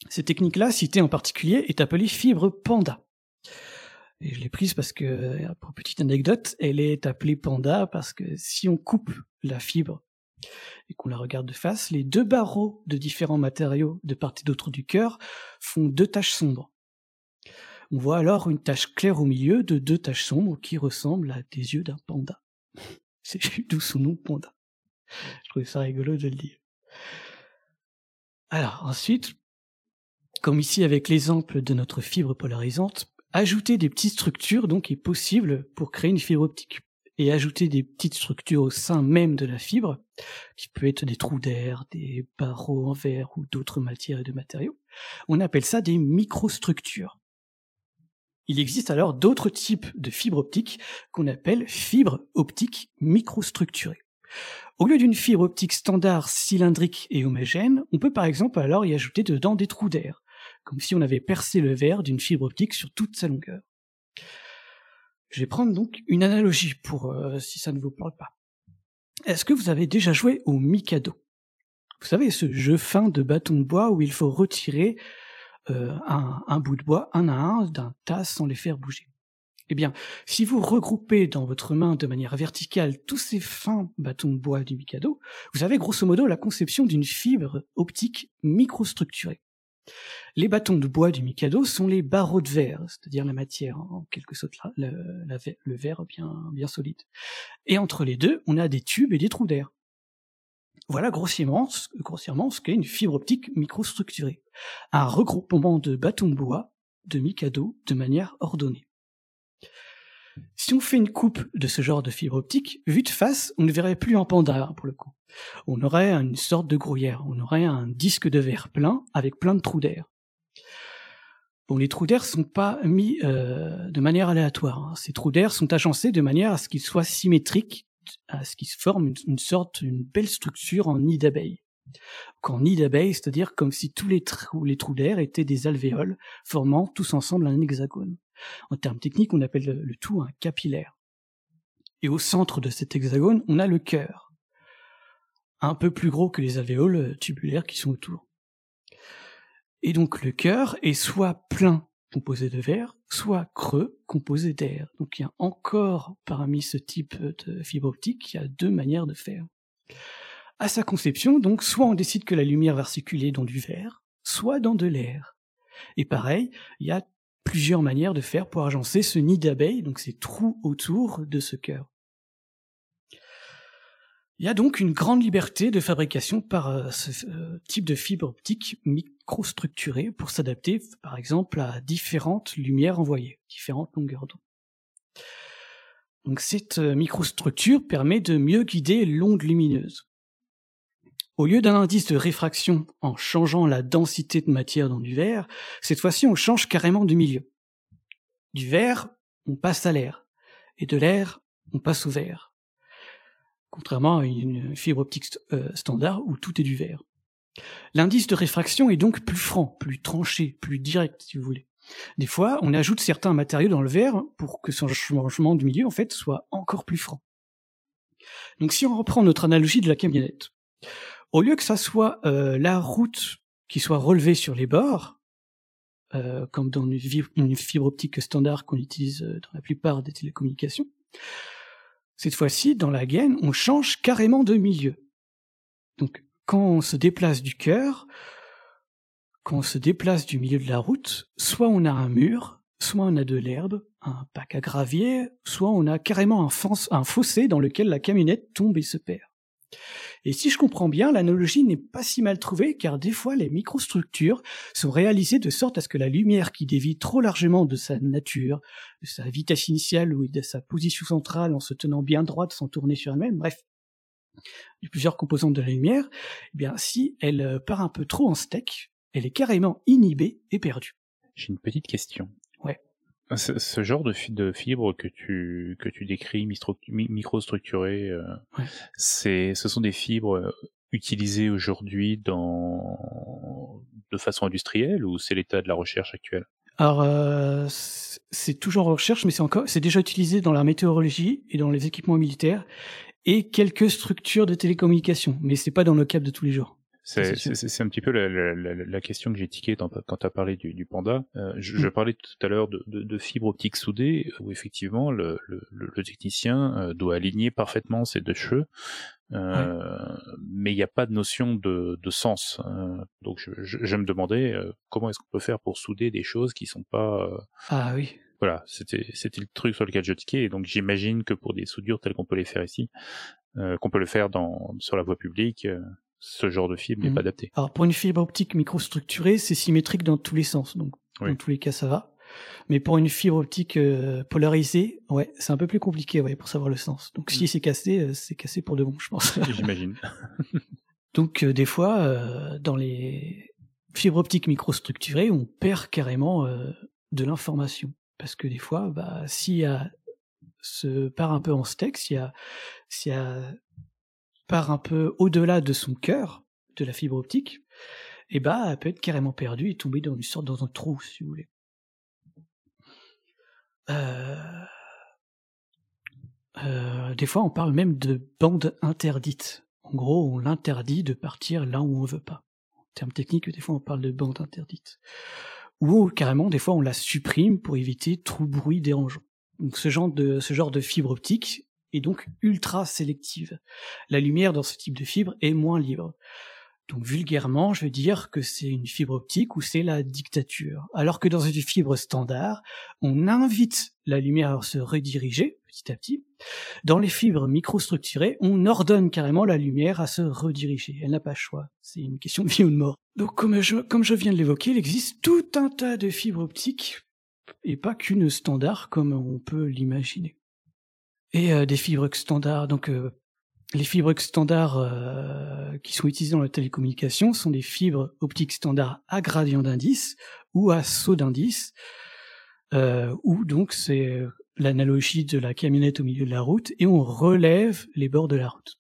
Cette technique-là, citée en particulier, est appelée fibre panda. Et je l'ai prise parce que, pour petite anecdote, elle est appelée panda parce que si on coupe la fibre et qu'on la regarde de face, les deux barreaux de différents matériaux de part et d'autre du cœur font deux taches sombres. On voit alors une tache claire au milieu de deux taches sombres qui ressemblent à des yeux d'un panda. C'est d'où son nom panda. Je trouvais ça rigolo de le dire. Alors ensuite, comme ici avec l'exemple de notre fibre polarisante, ajouter des petites structures donc est possible pour créer une fibre optique et ajouter des petites structures au sein même de la fibre, qui peut être des trous d'air, des barreaux en verre ou d'autres matières et de matériaux. On appelle ça des microstructures. Il existe alors d'autres types de fibres optiques qu'on appelle fibres optiques microstructurées. Au lieu d'une fibre optique standard cylindrique et homogène, on peut par exemple alors y ajouter dedans des trous d'air, comme si on avait percé le verre d'une fibre optique sur toute sa longueur. Je vais prendre donc une analogie pour euh, si ça ne vous parle pas. Est-ce que vous avez déjà joué au Mikado? Vous savez, ce jeu fin de bâton de bois où il faut retirer euh, un, bout de bois un à un d'un tas sans les faire bouger. Eh bien, si vous regroupez dans votre main de manière verticale tous ces fins bâtons de bois du Mikado, vous avez grosso modo la conception d'une fibre optique microstructurée. Les bâtons de bois du Mikado sont les barreaux de verre, c'est-à-dire la matière, en quelque sorte, le verre bien, bien solide. Et entre les deux, on a des tubes et des trous d'air. Voilà grossièrement, ce qu'est une fibre optique microstructurée. Un regroupement de bâtons de bois de Mikado de manière ordonnée. Si on fait une coupe de ce genre de fibre optique, vue de face, on ne verrait plus un panda pour le coup. On aurait une sorte de grouillère, on aurait un disque de verre plein avec plein de trous d'air. Bon, les trous d'air sont pas mis euh, de manière aléatoire. Hein. Ces trous d'air sont agencés de manière à ce qu'ils soient symétriques, à ce qu'ils se forment une, sorte, une belle structure en nid d'abeille. En nid d'abeille, c'est-à-dire comme si tous les trous d'air étaient des alvéoles, formant tous ensemble un hexagone. En termes techniques, on appelle le, tout un capillaire. Et au centre de cet hexagone, on a le cœur, un peu plus gros que les alvéoles tubulaires qui sont autour. Et donc le cœur est soit plein, composé de verre, soit creux, composé d'air. Donc il y a encore parmi ce type de fibre optique, il y a deux manières de faire. À sa conception, donc, soit on décide que la lumière va circuler dans du verre, soit dans de l'air. Et pareil, il y a plusieurs manières de faire pour agencer ce nid d'abeille, donc ces trous autour de ce cœur. Il y a donc une grande liberté de fabrication par euh, ce euh, type de fibre optique pour s'adapter, par exemple, à différentes lumières envoyées, différentes longueurs d'onde. Donc cette euh, microstructure permet de mieux guider l'onde lumineuse. Au lieu d'un indice de réfraction en changeant la densité de matière dans du verre, cette fois-ci on change carrément de milieu. Du verre, on passe à l'air, et de l'air, on passe au verre. Contrairement à une fibre optique euh, standard où tout est du verre. L'indice de réfraction est donc plus franc, plus tranché, plus direct, si vous voulez. Des fois, on ajoute certains matériaux dans le verre pour que son changement de milieu, en fait, soit encore plus franc. Donc si on reprend notre analogie de la camionnette, au lieu que ça soit euh, la route qui soit relevée sur les bords, euh, comme dans une, fibre optique standard qu'on utilise euh, dans la plupart des télécommunications, cette fois-ci, dans la gaine, on change carrément de milieu. Donc, quand on se déplace du cœur, quand on se déplace du milieu de la route, soit on a un mur, soit on a de l'herbe, un bac à gravier, soit on a carrément un fossé dans lequel la camionnette tombe et se perd. Et si je comprends bien, l'analogie n'est pas si mal trouvée, car des fois les microstructures sont réalisées de sorte à ce que la lumière qui dévie trop largement de sa nature, de sa vitesse initiale ou de sa position centrale en se tenant bien droite sans tourner sur elle-même, bref, de plusieurs composantes de la lumière, eh bien si elle euh, part un peu trop en steak, elle est carrément inhibée et perdue. J'ai une petite question. Ouais. Ah, ce, genre de, de fibre que tu que tu décris microstructurées, euh, c'est ce sont des fibres euh, utilisées aujourd'hui dans de façon industrielle ou c'est l'état de la recherche actuelle? Alors euh, c'est toujours en recherche, mais c'est encore c'est déjà utilisé dans la météorologie et dans les équipements militaires et quelques structures de télécommunications, mais c'est pas dans le cadre de tous les jours C'est un petit peu la, la, la, question que j'ai tiquée quand tu as parlé du, du panda. Euh, je, je, mm. parlais tout à l'heure de, de, de, fibre optique soudée, où effectivement le, le, le technicien euh, doit aligner parfaitement ses deux cheveux, euh, mais il n'y a pas de notion de, de sens. Euh, donc je, je, je, me demandais comment est-ce qu'on peut faire pour souder des choses qui sont pas... ah oui. Voilà, c'était c'était le truc sur lequel je tiquais, et donc j'imagine que pour des soudures telles qu'on peut les faire ici, qu'on peut le faire dans sur la voie publique, ce genre de fibre n'est mhm. pas adapté. Alors pour une fibre optique microstructurée, c'est symétrique dans tous les sens, donc dans tous les cas ça va. Mais pour une fibre optique euh, polarisée, ouais, c'est un peu plus compliqué, ouais, pour savoir le sens. Donc si mm. c'est cassé, euh, c'est cassé pour de bon, je pense. J'imagine. donc euh, des fois, dans les fibres optiques microstructurées, on perd carrément de l'information parce que des fois, bah, s'il part un peu en steak, s'il y part un peu au-delà de son cœur, de la fibre optique, eh bah, elle peut être carrément perdue et tomber dans une sorte dans un trou, si vous voulez. Euh, euh, des fois, on parle même de bande interdite. En gros, on l'interdit de partir là où on veut pas. En termes techniques, des fois, on parle de bande interdite. Ou carrément, des fois, on la supprime pour éviter tout bruit dérangeant. Donc, ce genre de, ce genre de fibre optique, est donc ultra sélective. La lumière dans ce type de fibre est moins libre. Donc vulgairement, je veux dire que c'est une fibre optique ou c'est la dictature. Alors que dans une fibre standard, on invite la lumière à se rediriger petit à petit. Dans les fibres microstructurées, on ordonne carrément la lumière à se rediriger. Elle n'a pas le choix. C'est une question de vie ou de mort. Donc comme je, comme je viens de l'évoquer, il existe tout un tas de fibres optiques et pas qu'une standard comme on peut l'imaginer et euh, des fibres standards. Donc euh, les fibres standards euh, qui sont utilisées dans la télécommunication sont des fibres optiques standards à gradient d'indice ou à saut d'indice, euh, où donc c'est l'analogie de la camionnette au milieu de la route et on relève les bords de la route.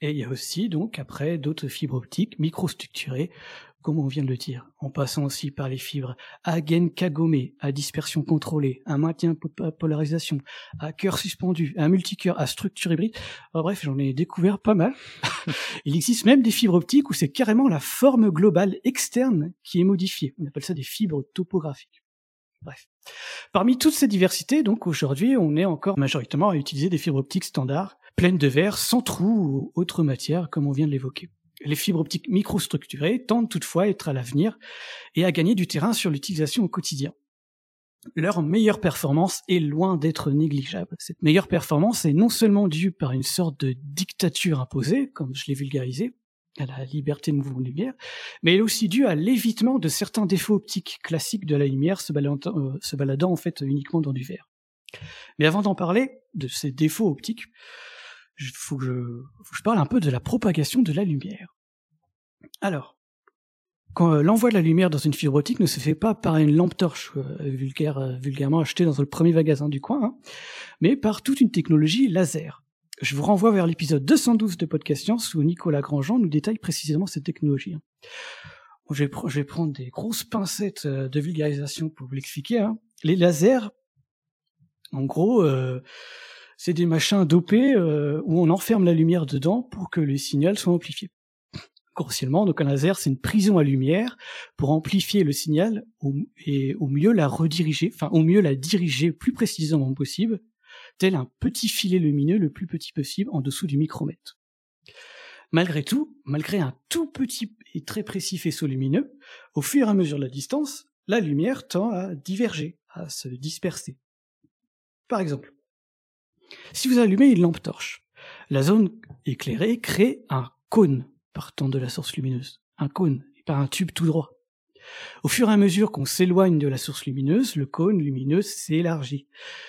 Et il y a aussi donc après d'autres fibres optiques microstructurées comme on vient de le dire, en passant aussi par les fibres à gaine kagomé, à dispersion contrôlée, à maintien de polarisation, à cœur suspendu, à multicœur, à structure hybride. bref, j'en ai découvert pas mal. Il existe même des fibres optiques où c'est carrément la forme globale externe qui est modifiée. On appelle ça des fibres topographiques. Bref. Parmi toutes ces diversités, donc aujourd'hui, on est encore majoritairement à utiliser des fibres optiques standards, pleines de verre, sans trous ou autre matière, comme on vient de l'évoquer. Les fibres optiques microstructurées tendent toutefois à être à l'avenir et à gagner du terrain sur l'utilisation au quotidien. Leur meilleure performance est loin d'être négligeable. Cette meilleure performance est non seulement due par une sorte de dictature imposée, comme je l'ai vulgarisé, à la liberté de mouvement de lumière, mais elle est aussi due à l'évitement de certains défauts optiques classiques de la lumière se baladant, euh, se baladant en fait uniquement dans du verre. Mais avant d'en parler, de ces défauts optiques, il faut que, je, parle un peu de la propagation de la lumière. Alors, quand euh, l'envoi de la lumière dans une fibre optique ne se fait pas par une lampe torche euh, vulgaire, euh, vulgairement achetée dans le premier magasin du coin, hein, mais par toute une technologie laser. Je vous renvoie vers l'épisode 212 de Podcast Science où Nicolas Grandjean nous détaille précisément cette technologie. Hein. Je, vais prendre des grosses pincettes de vulgarisation pour vous l'expliquer. Hein. Les lasers, en gros, c'est des machins dopés euh, où on enferme la lumière dedans pour que le signal soit amplifié. Grossièrement, donc un laser, c'est une prison à lumière pour amplifier le signal et au mieux la rediriger, enfin au mieux la diriger plus précisément possible, tel un petit filet lumineux le plus petit possible en dessous du micromètre. Malgré tout, malgré un tout petit et très précis faisceau lumineux, au fur et à mesure de la distance, la lumière tend à diverger, à se disperser. Par exemple, si vous allumez une lampe torche, la zone éclairée crée un cône partant de la source lumineuse. Un cône, et pas un tube tout droit. Au fur et à mesure qu'on s'éloigne de la source lumineuse, le cône lumineux s'élargit.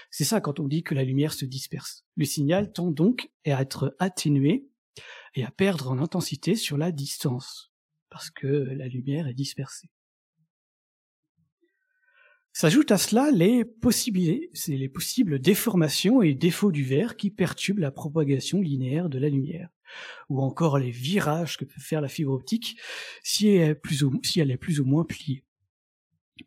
C'est ça quand on dit que la lumière se disperse. Le signal tend donc à être atténué et à perdre en intensité sur la distance, parce que la lumière est dispersée. S'ajoutent à cela les, les possibles déformations et défauts du verre qui perturbent la propagation linéaire de la lumière, ou encore les virages que peut faire la fibre optique si elle est plus ou, moins pliée.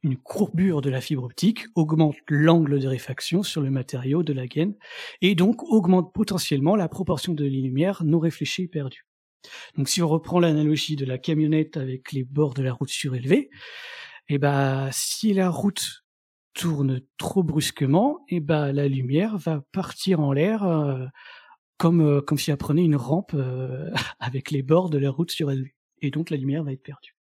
Une courbure de la fibre optique augmente l'angle de réfaction sur le matériau de la gaine et donc augmente potentiellement la proportion de lumière non réfléchie et perdue. Donc si on reprend l'analogie de la camionnette avec les bords de la route surélevés, eh ben si la route tourne trop brusquement, eh ben la lumière va partir en l'air euh, comme euh, comme si elle prenait une rampe euh, avec les bords de la route surélevés. Et donc la lumière va être perdue.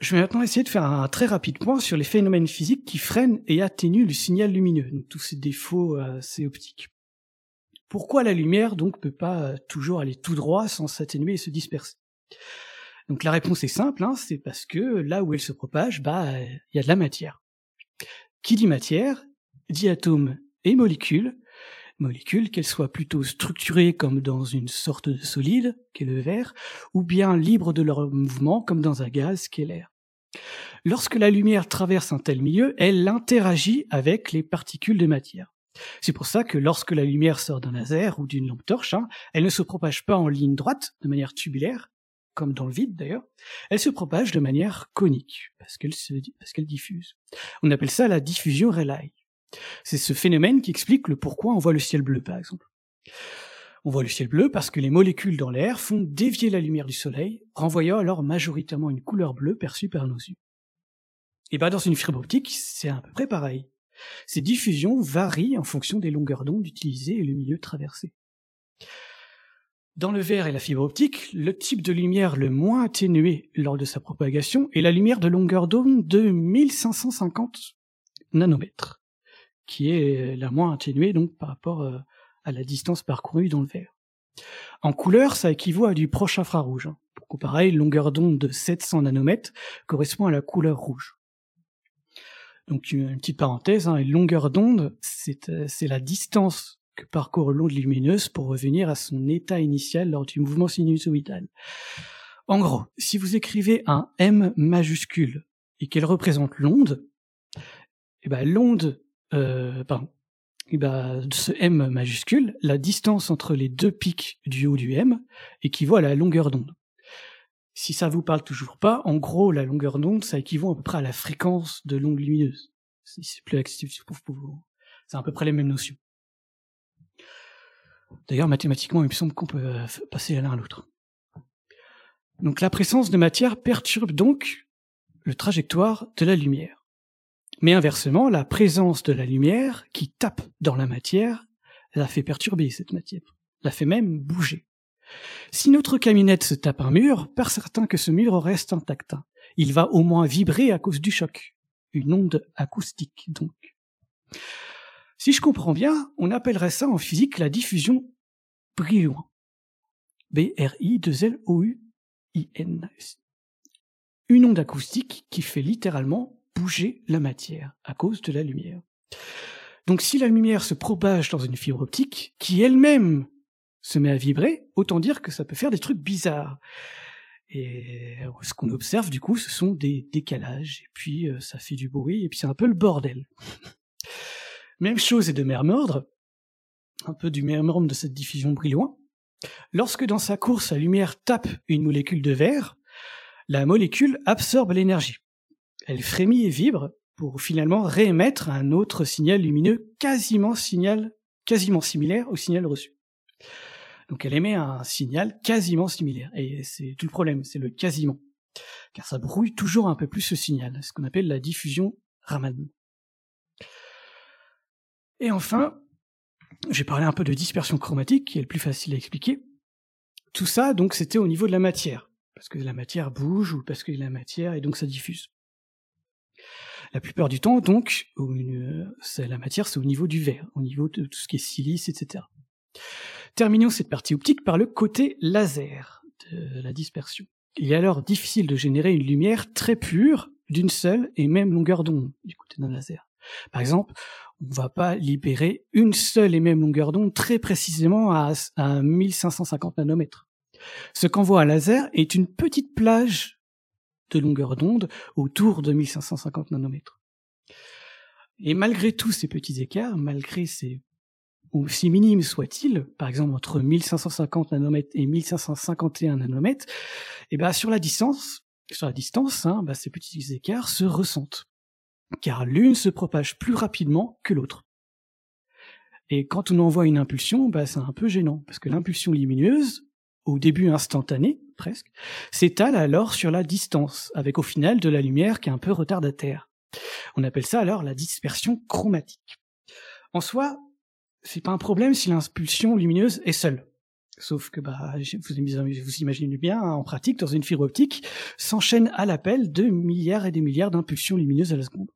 Je vais maintenant essayer de faire un très rapide point sur les phénomènes physiques qui freinent et atténuent le signal lumineux, donc tous ces défauts assez optiques. Pourquoi la lumière donc peut pas toujours aller tout droit sans s'atténuer et se disperser? Donc la réponse est simple, hein, c'est parce que là où elle se propage, bah il y a de la matière. Qui dit matière dit atome et molécules, molécules qu'elles soient plutôt structurées comme dans une sorte de solide, qu'est le verre, ou bien libres de leur mouvement comme dans un gaz, qu'est l'air. Lorsque la lumière traverse un tel milieu, elle interagit avec les particules de matière. C'est pour ça que lorsque la lumière sort d'un laser ou d'une lampe torche, hein, elle ne se propage pas en ligne droite, de manière tubulaire, comme dans le vide d'ailleurs, elle se propage de manière conique, parce qu'elle, diffuse. On appelle ça la diffusion Rayleigh. C'est ce phénomène qui explique le pourquoi on voit le ciel bleu, par exemple. On voit le ciel bleu parce que les molécules dans l'air font dévier la lumière du soleil, renvoyant alors majoritairement une couleur bleue perçue par nos yeux. Et bah dans une fibre optique, c'est à peu près pareil. Ces diffusions varient en fonction des longueurs d'onde utilisées et le milieu traversé. Dans le verre et la fibre optique, le type de lumière le moins atténué lors de sa propagation est la lumière de longueur d'onde de 1550 nanomètres, qui est la moins atténuée donc par rapport euh, à la distance parcourue dans le verre. En couleur, ça équivaut à du proche infrarouge. Hein. Pour comparer, une longueur d'onde de 700 nanomètres correspond à la couleur rouge. Donc une, petite parenthèse, hein, une longueur d'onde, euh, c'est la distance parcourt l'onde lumineuse pour revenir à son état initial lors du mouvement sinusoïdal. En gros, si vous écrivez un M majuscule et qu'elle représente l'onde, eh ben l'onde, euh, pardon, eh ben, ce M majuscule, la distance entre les deux pics du haut du M équivaut à la longueur d'onde. Si ça vous parle toujours pas, en gros, la longueur d'onde, ça équivaut à peu près à la fréquence de l'onde lumineuse. C'est plus accessible pour vous. C'est à peu près les mêmes notions. D'ailleurs, mathématiquement, il me semble qu'on peut euh, passer l'un à l'autre. Donc la présence de matière perturbe donc le trajectoire de la lumière. Mais inversement, la présence de la lumière qui tape dans la matière la fait perturber cette matière, la fait même bouger. Si notre camionnette se tape un mur, pas certain que ce mur reste intact. Il va au moins vibrer à cause du choc. Une onde acoustique, donc. Si je comprends bien, on appellerait ça en physique la diffusion Brillouin. B-R-I-2-L-O-U-I-N. Une onde acoustique qui fait littéralement bouger la matière à cause de la lumière. Donc si la lumière se propage dans une fibre optique, qui elle-même se met à vibrer, autant dire que ça peut faire des trucs bizarres. Et ce qu'on observe du coup, ce sont des décalages, et puis euh, ça fait du bruit, et puis c'est un peu le bordel. même chose est de même ordre, un peu du même ordre de cette diffusion brilloin. Lorsque dans sa course la lumière tape une molécule de verre, la molécule absorbe l'énergie. Elle frémit et vibre pour finalement réémettre un autre signal lumineux quasiment signal, quasiment similaire au signal reçu. Donc elle émet un signal quasiment similaire. Et c'est tout le problème, c'est le quasiment. Car ça brouille toujours un peu plus ce signal, ce qu'on appelle la diffusion Raman. Et enfin, j'ai parlé un peu de dispersion chromatique, qui est le plus facile à expliquer. Tout ça, donc, c'était au niveau de la matière. Parce que la matière bouge, ou parce que la matière, et donc ça diffuse. La plupart du temps, donc, la matière, c'est au niveau du verre, au niveau de tout ce qui est silice, etc. Terminons cette partie optique par le côté laser de la dispersion. Il est alors difficile de générer une lumière très pure d'une seule et même longueur d'onde du côté d'un laser. Par exemple, on va pas libérer une seule et même longueur d'onde très précisément à, 1550 nanomètres. Ce qu'envoie un laser est une petite plage de longueur d'onde autour de 1550 nanomètres. Et malgré tous ces petits écarts, malgré ces aussi minime soit-il, par exemple entre 1550 nanomètres et 1551 nanomètres, et eh ben sur la distance, sur la distance, hein, ben, ces petits écarts se ressentent, car l'une se propage plus rapidement que l'autre. Et quand on envoie une impulsion, bah, c'est un peu gênant, parce que l'impulsion lumineuse, au début instantanée, presque, s'étale alors sur la distance, avec au final de la lumière qui est un peu retardataire. On appelle ça alors la dispersion chromatique. En soi, c'est pas un problème si l'impulsion lumineuse est seule. Sauf que bah, vous, imaginez bien, hein, en pratique, dans une fibre optique, s'enchaînent à l'appel de milliards et des milliards d'impulsions lumineuses à la seconde.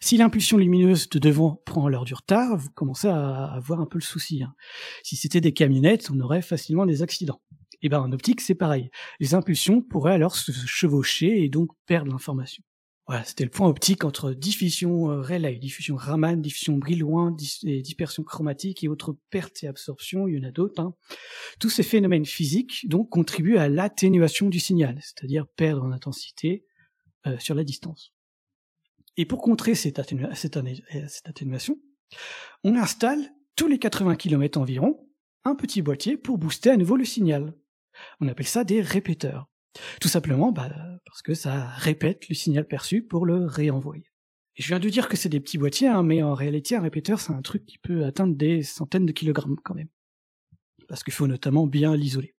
Si l'impulsion lumineuse de devant prend l'heure du retard, vous commencez à avoir un peu le souci. Hein. Si c'était des camionnettes, on aurait facilement des accidents. Et eh ben en optique, c'est pareil. Les impulsions pourraient alors se chevaucher et donc perdre l'information. Voilà, c'était le point optique entre diffusion euh, relay, diffusion Raman, diffusion Brillouin, dispersion chromatique et autres pertes et absorptions, il y en a d'autres. Hein. Tous ces phénomènes physiques donc contribuent à l'atténuation du signal, c'est-à-dire perdre en intensité euh, sur la distance. Et pour contrer cette, cette, cette atténuation, on installe tous les 80 km environ un petit boîtier pour booster à nouveau le signal. On appelle ça des répéteurs. Tout simplement bah, parce que ça répète le signal perçu pour le réenvoyer. Et je viens de dire que c'est des petits boîtiers, hein, mais en réalité un répéteur c'est un truc qui peut atteindre des centaines de kilogrammes quand même. Parce qu'il faut notamment bien l'isoler.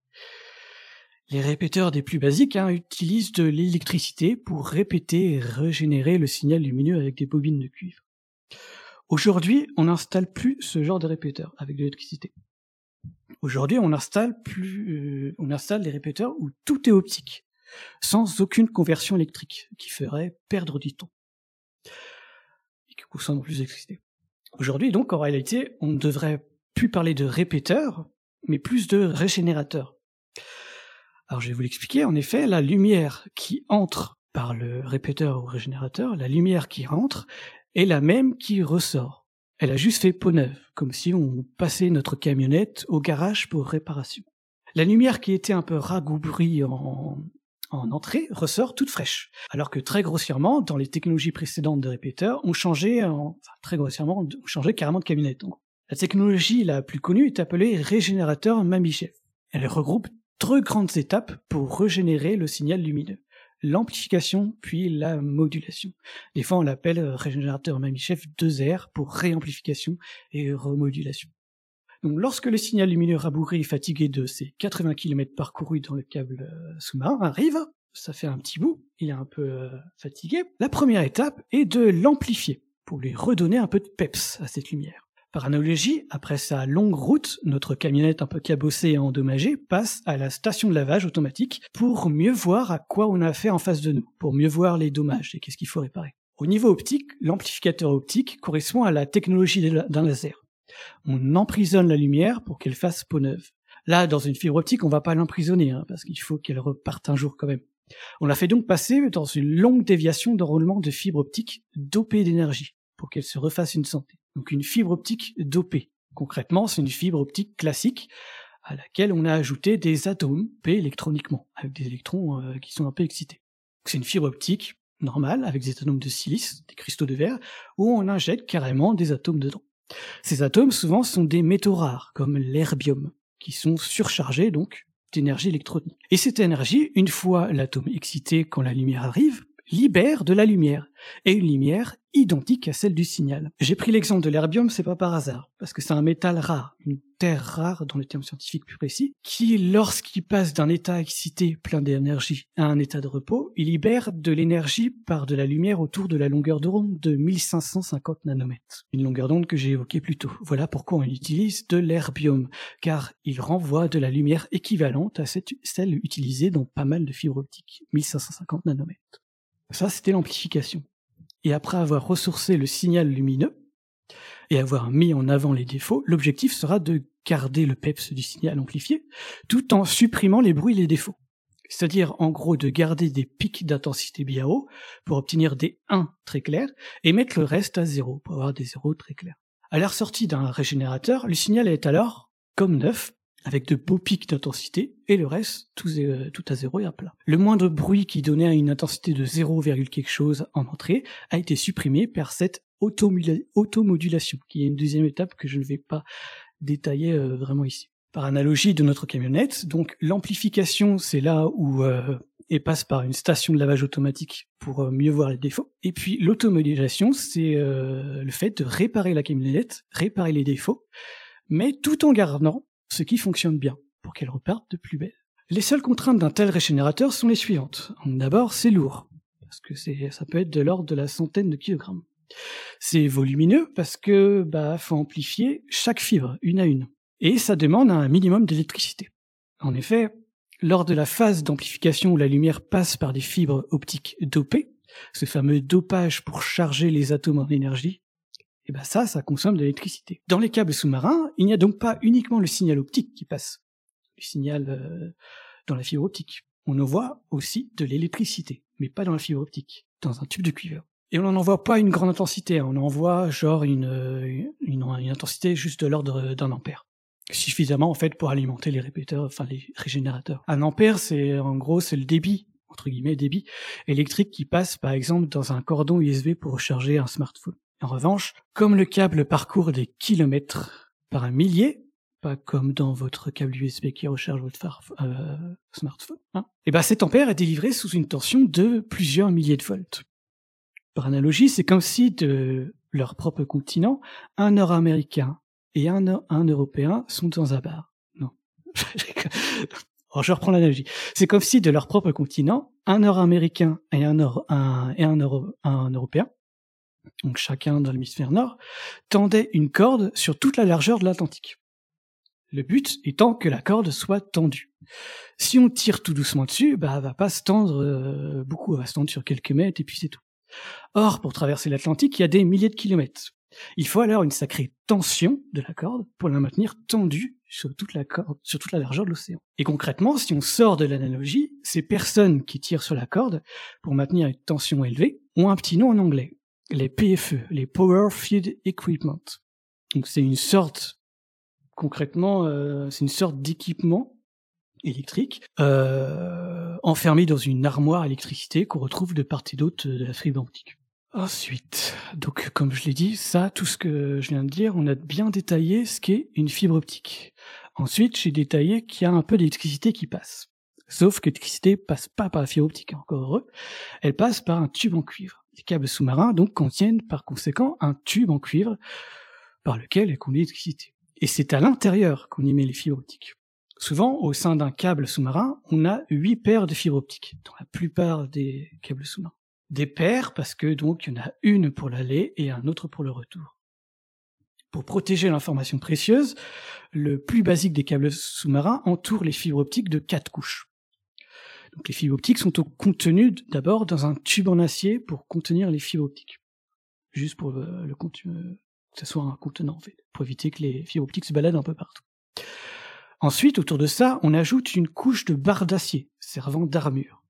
Les répéteurs des plus basiques hein, utilisent de l'électricité pour répéter et régénérer le signal lumineux avec des bobines de cuivre. Aujourd'hui, on n'installe plus ce genre de répéteur avec de l'électricité. Aujourd'hui, on installe plus, euh, on installe des répéteurs où tout est optique, sans aucune conversion électrique, qui ferait perdre du temps et qui consomme plus d'électricité. Aujourd'hui, donc, en réalité, on ne devrait plus parler de répéteurs, mais plus de régénérateurs. Alors, je vais vous l'expliquer. En effet, la lumière qui entre par le répéteur ou régénérateur, la lumière qui rentre est la même qui ressort. Elle a juste fait peau neuve, comme si on passait notre camionnette au garage pour réparation. La lumière qui était un peu ragoubrie en, en entrée ressort toute fraîche. Alors que très grossièrement, dans les technologies précédentes de répéteurs, on changeait, enfin, très grossièrement, on changeait carrément de camionnette. La technologie la plus connue est appelée régénérateur Mamichev. Elle regroupe trois grandes étapes pour régénérer le signal lumineux l'amplification puis la modulation. Des fois, on l'appelle euh, régénérateur Mamichev 2R pour réamplification et remodulation. Donc, lorsque le signal lumineux rabouré et fatigué de ses 80 km parcourus dans le câble euh, sous-marin arrive, ça fait un petit bout, il est un peu euh, fatigué, la première étape est de l'amplifier pour lui redonner un peu de peps à cette lumière. Par analogie, après sa longue route, notre camionnette un peu cabossée et endommagée passe à la station de lavage automatique pour mieux voir à quoi on a fait en face de nous, pour mieux voir les dommages et qu'est-ce qu'il faut réparer. Au niveau optique, l'amplificateur optique correspond à la technologie d'un laser. On emprisonne la lumière pour qu'elle fasse peau neuve. Là, dans une fibre optique, on va pas l'emprisonner, hein, parce qu'il faut qu'elle reparte un jour quand même. On la fait donc passer dans une longue déviation d'enroulement de fibre optique dopée d'énergie, pour qu'elle se refasse une santé donc une fibre optique dopée. Concrètement, c'est une fibre optique classique à laquelle on a ajouté des atomes P électroniquement, avec des électrons euh, qui sont un peu excités. C'est une fibre optique normale, avec des atomes de silice, des cristaux de verre, où on injecte carrément des atomes dedans. Ces atomes, souvent, sont des métaux rares, comme l'herbium, qui sont surchargés, donc, d'énergie électronique. Et cette énergie, une fois l'atome excité quand la lumière arrive, libère de la lumière, et une lumière identique à celle du signal. J'ai pris l'exemple de l'herbium, c'est pas par hasard, parce que c'est un métal rare, une terre rare dans le terme scientifique plus précis, qui, lorsqu'il passe d'un état excité plein d'énergie à un état de repos, il libère de l'énergie par de la lumière autour de la longueur d'onde de 1550 nanomètres. Une longueur d'onde que j'ai évoquée plus tôt. Voilà pourquoi on utilise de l'herbium, car il renvoie de la lumière équivalente à celle utilisée dans pas mal de fibres optiques, 1550 nanomètres. Ça, c'était l'amplification. Et après avoir ressourcé le signal lumineux et avoir mis en avant les défauts, l'objectif sera de garder le PEPS du signal amplifié tout en supprimant les bruits et les défauts. C'est-à-dire, en gros, de garder des pics d'intensité bien haut pour obtenir des 1 très clairs et mettre le reste à 0 pour avoir des 0 très clairs. À la sortie d'un régénérateur, le signal est alors comme neuf avec de beaux pics d'intensité, et le reste, tout, euh, tout, à zéro et à plat. Le moindre bruit qui donnait une intensité de 0, quelque chose en entrée a été supprimé par cette automodulation, qui est une deuxième étape que je ne vais pas détailler euh, vraiment ici. Par analogie de notre camionnette, donc l'amplification, c'est là où euh, et passe par une station de lavage automatique pour euh, mieux voir les défauts. Et puis l'automodélisation, c'est euh, le fait de réparer la camionnette, réparer les défauts, mais tout en gardant ce qui fonctionne bien pour qu'elle reparte de plus belle. Les seules contraintes d'un tel régénérateur sont les suivantes. D'abord, c'est lourd, parce que ça peut être de l'ordre de la centaine de kilogrammes. C'est volumineux parce que bah faut amplifier chaque fibre une à une, et ça demande un minimum d'électricité. En effet, lors de la phase d'amplification où la lumière passe par des fibres optiques dopées, ce fameux dopage pour charger les atomes en énergie, et ben ça, ça consomme de l'électricité. Dans les câbles sous-marins, il n'y a donc pas uniquement le signal optique qui passe, le signal euh, dans la fibre optique. On envoie aussi de l'électricité, mais pas dans la fibre optique, dans un tube de cuivre. Et on n'en envoie pas une grande intensité, hein. on envoie genre une, une, une intensité juste de l'ordre d'un ampère suffisamment en fait pour alimenter les répéteurs, enfin les régénérateurs. Un ampère, c'est en gros c'est le débit entre guillemets débit électrique qui passe par exemple dans un cordon USB pour recharger un smartphone. En revanche, comme le câble parcourt des kilomètres par un millier, pas comme dans votre câble USB qui recharge votre euh, smartphone, hein, et ben cet ampère est délivré sous une tension de plusieurs milliers de volts. Par analogie, c'est comme si de leur propre continent, un Nord-Américain et un, Européen sont dans un bar. Non. Je reprends l'analogie. C'est comme si de leur propre continent, un Nord-Américain et un, Nord, un Européen, donc chacun dans l'hémisphère nord, tendaient une corde sur toute la largeur de l'Atlantique. Le but étant que la corde soit tendue. Si on tire tout doucement dessus, bah, elle va pas se tendre euh, beaucoup, elle va se tendre sur quelques mètres et puis c'est tout. Or, pour traverser l'Atlantique, il y a des milliers de kilomètres. Il faut alors une sacrée tension de la corde pour la maintenir tendue sur toute la largeur de l'océan. Et concrètement, si on sort de l'analogie, ces personnes qui tirent sur la corde pour maintenir une tension élevée ont un petit nom en anglais, les PFE, les Power Field Equipment. Donc c'est une sorte, concrètement, euh, c'est une sorte d'équipement électrique euh, enfermé dans une armoire électricité qu'on retrouve de part et d'autre de la fibre optique. Ensuite, donc comme je l'ai dit, ça, tout ce que je viens de dire, on a bien détaillé ce qu'est une fibre optique. Ensuite, j'ai détaillé qu'il y a un peu d'électricité qui passe. Sauf que l'électricité passe pas par la fibre optique, encore heureux. Elle passe par un tube en cuivre. Les câbles sous-marins donc contiennent par conséquent un tube en cuivre par lequel est conduit l'électricité. Et c'est à l'intérieur qu'on y met les fibres optiques. Souvent, au sein d'un câble sous-marin, on a huit paires de fibres optiques, dans la plupart des câbles sous-marins des paires parce que donc il y en a une pour l'aller et un autre pour le retour. Pour protéger l'information précieuse, le plus basique des câbles sous-marins entoure les fibres optiques de quatre couches. Les fibres optiques sont contenues d'abord dans un tube en acier pour contenir les fibres optiques, juste pour le, le que ce soit un contenant pour éviter que les fibres optiques se baladent un peu partout. Ensuite, autour de ça, on ajoute une couche de barre d'acier servant d'armure.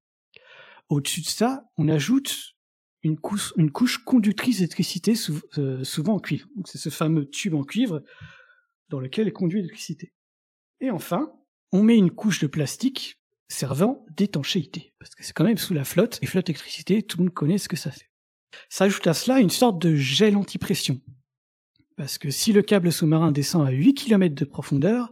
Au-dessus de ça, on ajoute une couche, une couche conductrice d'électricité, euh, souvent en cuivre. C'est ce fameux tube en cuivre dans lequel est conduit l'électricité. Et enfin, on met une couche de plastique servant d'étanchéité, parce que c'est quand même sous la flotte, et flotte électricité, tout le monde connaît ce que ça fait. S'ajoute à cela une sorte de gel antipression, parce que si le câble sous-marin descend à 8 km de profondeur,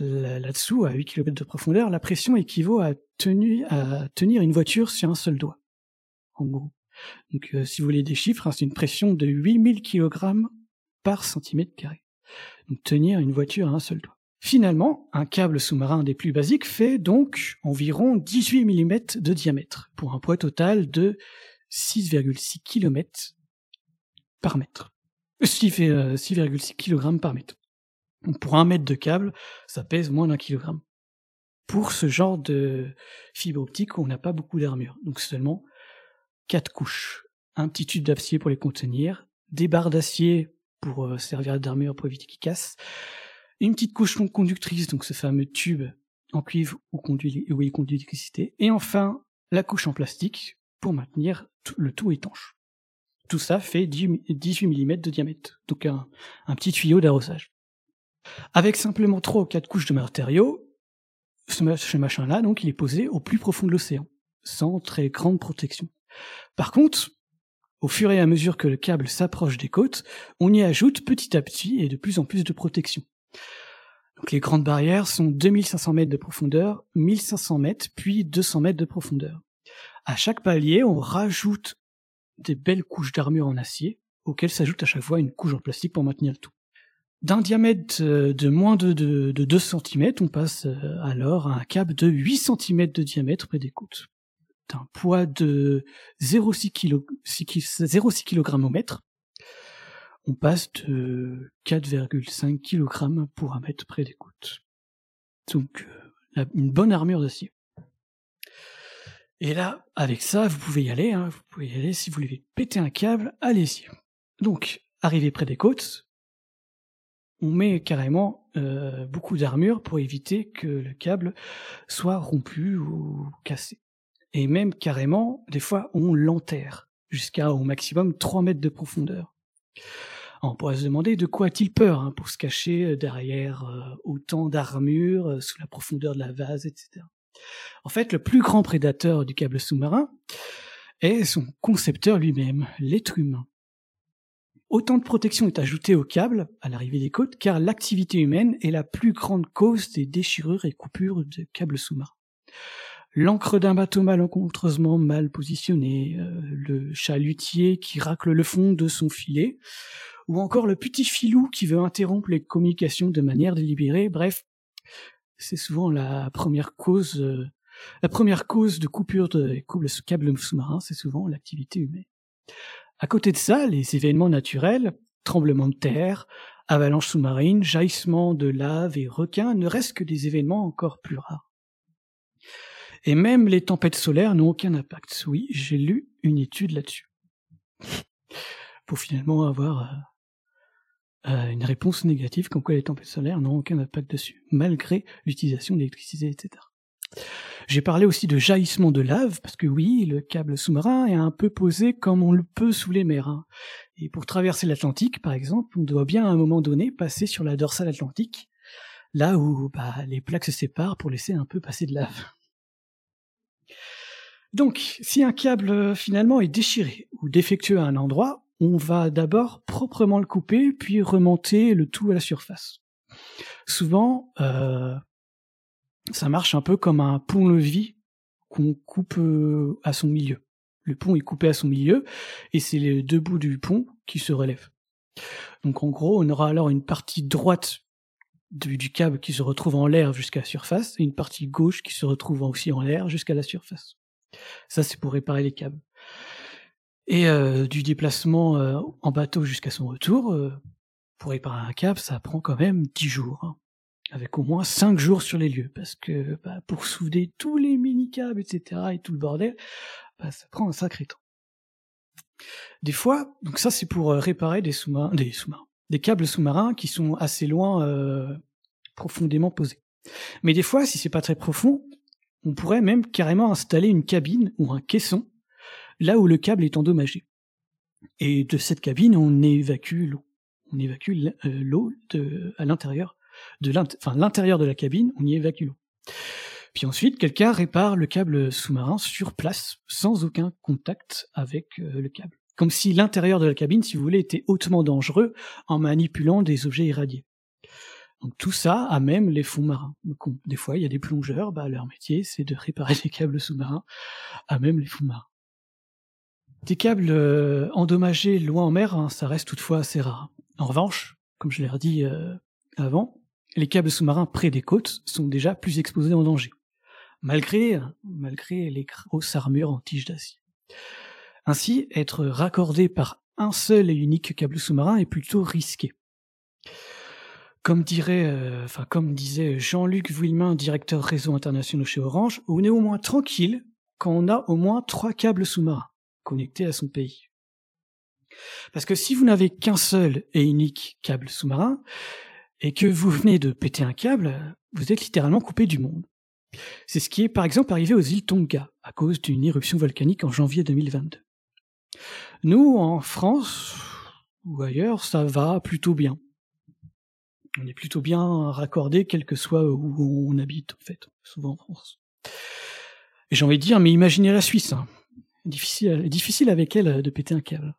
là-dessous, à 8 km de profondeur, la pression équivaut à, tenir une voiture sur un seul doigt, en gros. Donc, euh, si vous voulez des chiffres, hein, c'est une pression de 8000 kg par centimètre carré. Donc, tenir une voiture à un seul doigt. Finalement, un câble sous-marin des plus basiques fait donc environ 18 mm de diamètre, pour un poids total de 6,6 km par mètre. 6,6 kg par mètre. Donc pour un mètre de câble, ça pèse moins d'un kilogramme. Pour ce genre de fibre optique, on n'a pas beaucoup d'armure, donc seulement quatre couches. Un petit tube d'acier pour les contenir, des barres d'acier pour euh, servir d'armure pour éviter qu'ils cassent, une petite couche non conductrice, donc ce fameux tube en cuivre où, conduit, il conduit l'électricité, et enfin la couche en plastique pour maintenir le tout étanche. Tout ça fait 18 mm de diamètre, donc un, petit tuyau d'arrosage. Avec simplement trois ou quatre couches de matériaux, ce machin-là, donc, il est posé au plus profond de l'océan, sans très grande protection. Par contre, au fur et à mesure que le câble s'approche des côtes, on y ajoute petit à petit et de plus en plus de protection. Les grandes barrières sont 2500 mètres de profondeur, 1500 mètres, puis 200 mètres de profondeur. À chaque palier, on rajoute des belles couches d'armure en acier, auxquelles s'ajoute à chaque fois une couche en plastique pour maintenir le tout. D'un diamètre euh, de moins de, de, 2 cm, on passe euh, alors à un câble de 8 cm de diamètre près des côtes. D'un poids de 0,6 kg, au mètre, on passe de 4,5 kg pour un mètre près des côtes. Donc euh, une bonne armure d'acier. Et là, avec ça, vous pouvez y aller, hein, vous pouvez y aller, si vous voulez péter un câble, allez-y. Donc, arrivé près des côtes, on met carrément euh, beaucoup d'armure pour éviter que le câble soit rompu ou cassé. Et même carrément, des fois, on l'enterre jusqu'à au maximum 3 mètres de profondeur. On pourrait se demander de quoi a-t-il peur hein, pour se cacher derrière euh, autant d'armure, euh, sous la profondeur de la vase, etc. En fait, le plus grand prédateur du câble sous-marin est son concepteur lui-même, l'être humain. Autant de protection est ajoutée au câble à l'arrivée des côtes, car l'activité humaine est la plus grande cause des déchirures et coupures de câbles sous-marins. L'encre d'un bateau malencontreusement mal positionné, euh, le chalutier qui racle le fond de son filet, ou encore le petit filou qui veut interrompre les communications de manière délibérée, bref, c'est souvent la première cause, euh, la première cause de coupure de câbles sous-marins, c'est souvent l'activité humaine. À côté de ça, les événements naturels, tremblements de terre, avalanches sous-marines, jaillissements de lave et requins ne restent que des événements encore plus rares. Et même les tempêtes solaires n'ont aucun impact. Oui, j'ai lu une étude là-dessus. Pour finalement avoir euh, euh, une réponse négative comme quoi les tempêtes solaires n'ont aucun impact dessus, malgré l'utilisation d'électricité, etc. J'ai parlé aussi de jaillissement de lave, parce que oui, le câble sous-marin est un peu posé comme on le peut sous les mers. Hein. Et pour traverser l'Atlantique, par exemple, on doit bien à un moment donné passer sur la dorsale atlantique, là où bah, les plaques se séparent pour laisser un peu passer de lave. Donc, si un câble euh, finalement est déchiré ou défectueux à un endroit, on va d'abord proprement le couper, puis remonter le tout à la surface. Souvent, euh, ça marche un peu comme un pont-levis qu'on coupe euh, à son milieu. Le pont est coupé à son milieu et c'est les deux bouts du pont qui se relèvent. Donc en gros, on aura alors une partie droite du, câble qui se retrouve en l'air jusqu'à la surface et une partie gauche qui se retrouve aussi en l'air jusqu'à la surface. Ça, c'est pour réparer les câbles. Et euh, du déplacement euh, en bateau jusqu'à son retour, pour réparer un câble, ça prend quand même 10 jours. Hein avec au moins cinq jours sur les lieux, parce que bah, pour souder tous les mini-câbles, etc., et tout le bordel, bah, ça prend un sacré temps. Des fois, donc ça c'est pour euh, réparer des sous-marins, des sous-marins, des câbles sous-marins qui sont assez loin, euh, profondément posés. Mais des fois, si c'est pas très profond, on pourrait même carrément installer une cabine ou un caisson là où le câble est endommagé. Et de cette cabine, on évacue l'eau. On évacue euh, l'eau à l'intérieur de l'intérieur de la cabine, on y évacue l'eau. Puis ensuite, quelqu'un répare le câble sous-marin sur place, sans aucun contact avec euh, le câble. Comme si l'intérieur de la cabine, si vous voulez, était hautement dangereux en manipulant des objets irradiés. Donc tout ça à même les fonds marins. des fois, il y a des plongeurs, bah, leur métier, c'est de réparer des câbles sous-marins à même les fonds marins. Des câbles euh, endommagés loin en mer, hein, ça reste toutefois assez rare. En revanche, comme je l'ai dit euh, avant, les câbles sous-marins près des côtes sont déjà plus exposés en danger, malgré, malgré les grosses armures en tige d'acier. Ainsi, être raccordé par un seul et unique câble sous-marin est plutôt risqué. Comme dirait, euh, comme disait Jean-Luc Vuillemin, directeur réseau international chez Orange, on est au moins tranquille quand on a au moins trois câbles sous-marins connectés à son pays. Parce que si vous n'avez qu'un seul et unique câble sous-marin, et que vous venez de péter un câble, vous êtes littéralement coupé du monde. C'est ce qui est par exemple arrivé aux îles Tonga à cause d'une éruption volcanique en janvier 2022. Nous, en France ou ailleurs, ça va plutôt bien. On est plutôt bien raccordé, quel que soit où on habite, en fait, souvent en France. Et j'ai envie de dire, mais imaginez la Suisse. Hein. Difficile, difficile avec elle de péter un câble.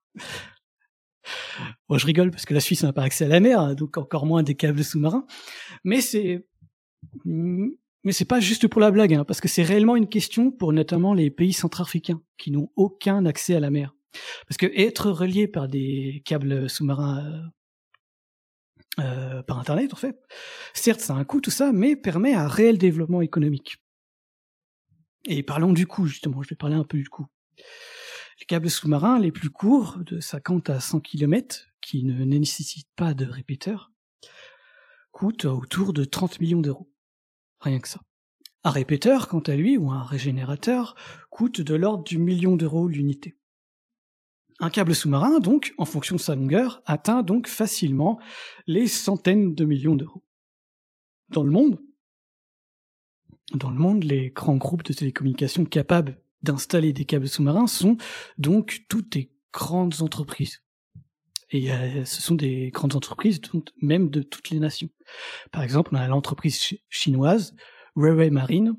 Bon, je rigole parce que la Suisse n'a pas accès à la mer, hein, donc encore moins des câbles sous-marins. Mais c'est, mais c'est pas juste pour la blague, hein, parce que c'est réellement une question pour notamment les pays centrafricains qui n'ont aucun accès à la mer. Parce que être relié par des câbles sous-marins euh, euh, par Internet, en fait, certes, ça a un coût tout ça, mais permet un réel développement économique. Et parlons du coût, justement, je vais parler un peu du coût. Les câbles sous-marins les plus courts, de 50 à 100 km, qui ne nécessitent pas de répéteur, coûtent autour de 30 millions d'euros. Rien que ça. Un répéteur, quant à lui, ou un régénérateur, coûte de l'ordre du million d'euros l'unité. Un câble sous-marin, donc, en fonction de sa longueur, atteint donc facilement les centaines de millions d'euros. Dans le monde, dans le monde, les grands groupes de télécommunications capables d'installer des câbles sous-marins sont donc toutes des grandes entreprises. Et euh, ce sont des grandes entreprises, même de toutes les nations. Par exemple, on a l'entreprise chinoise Railway Marine,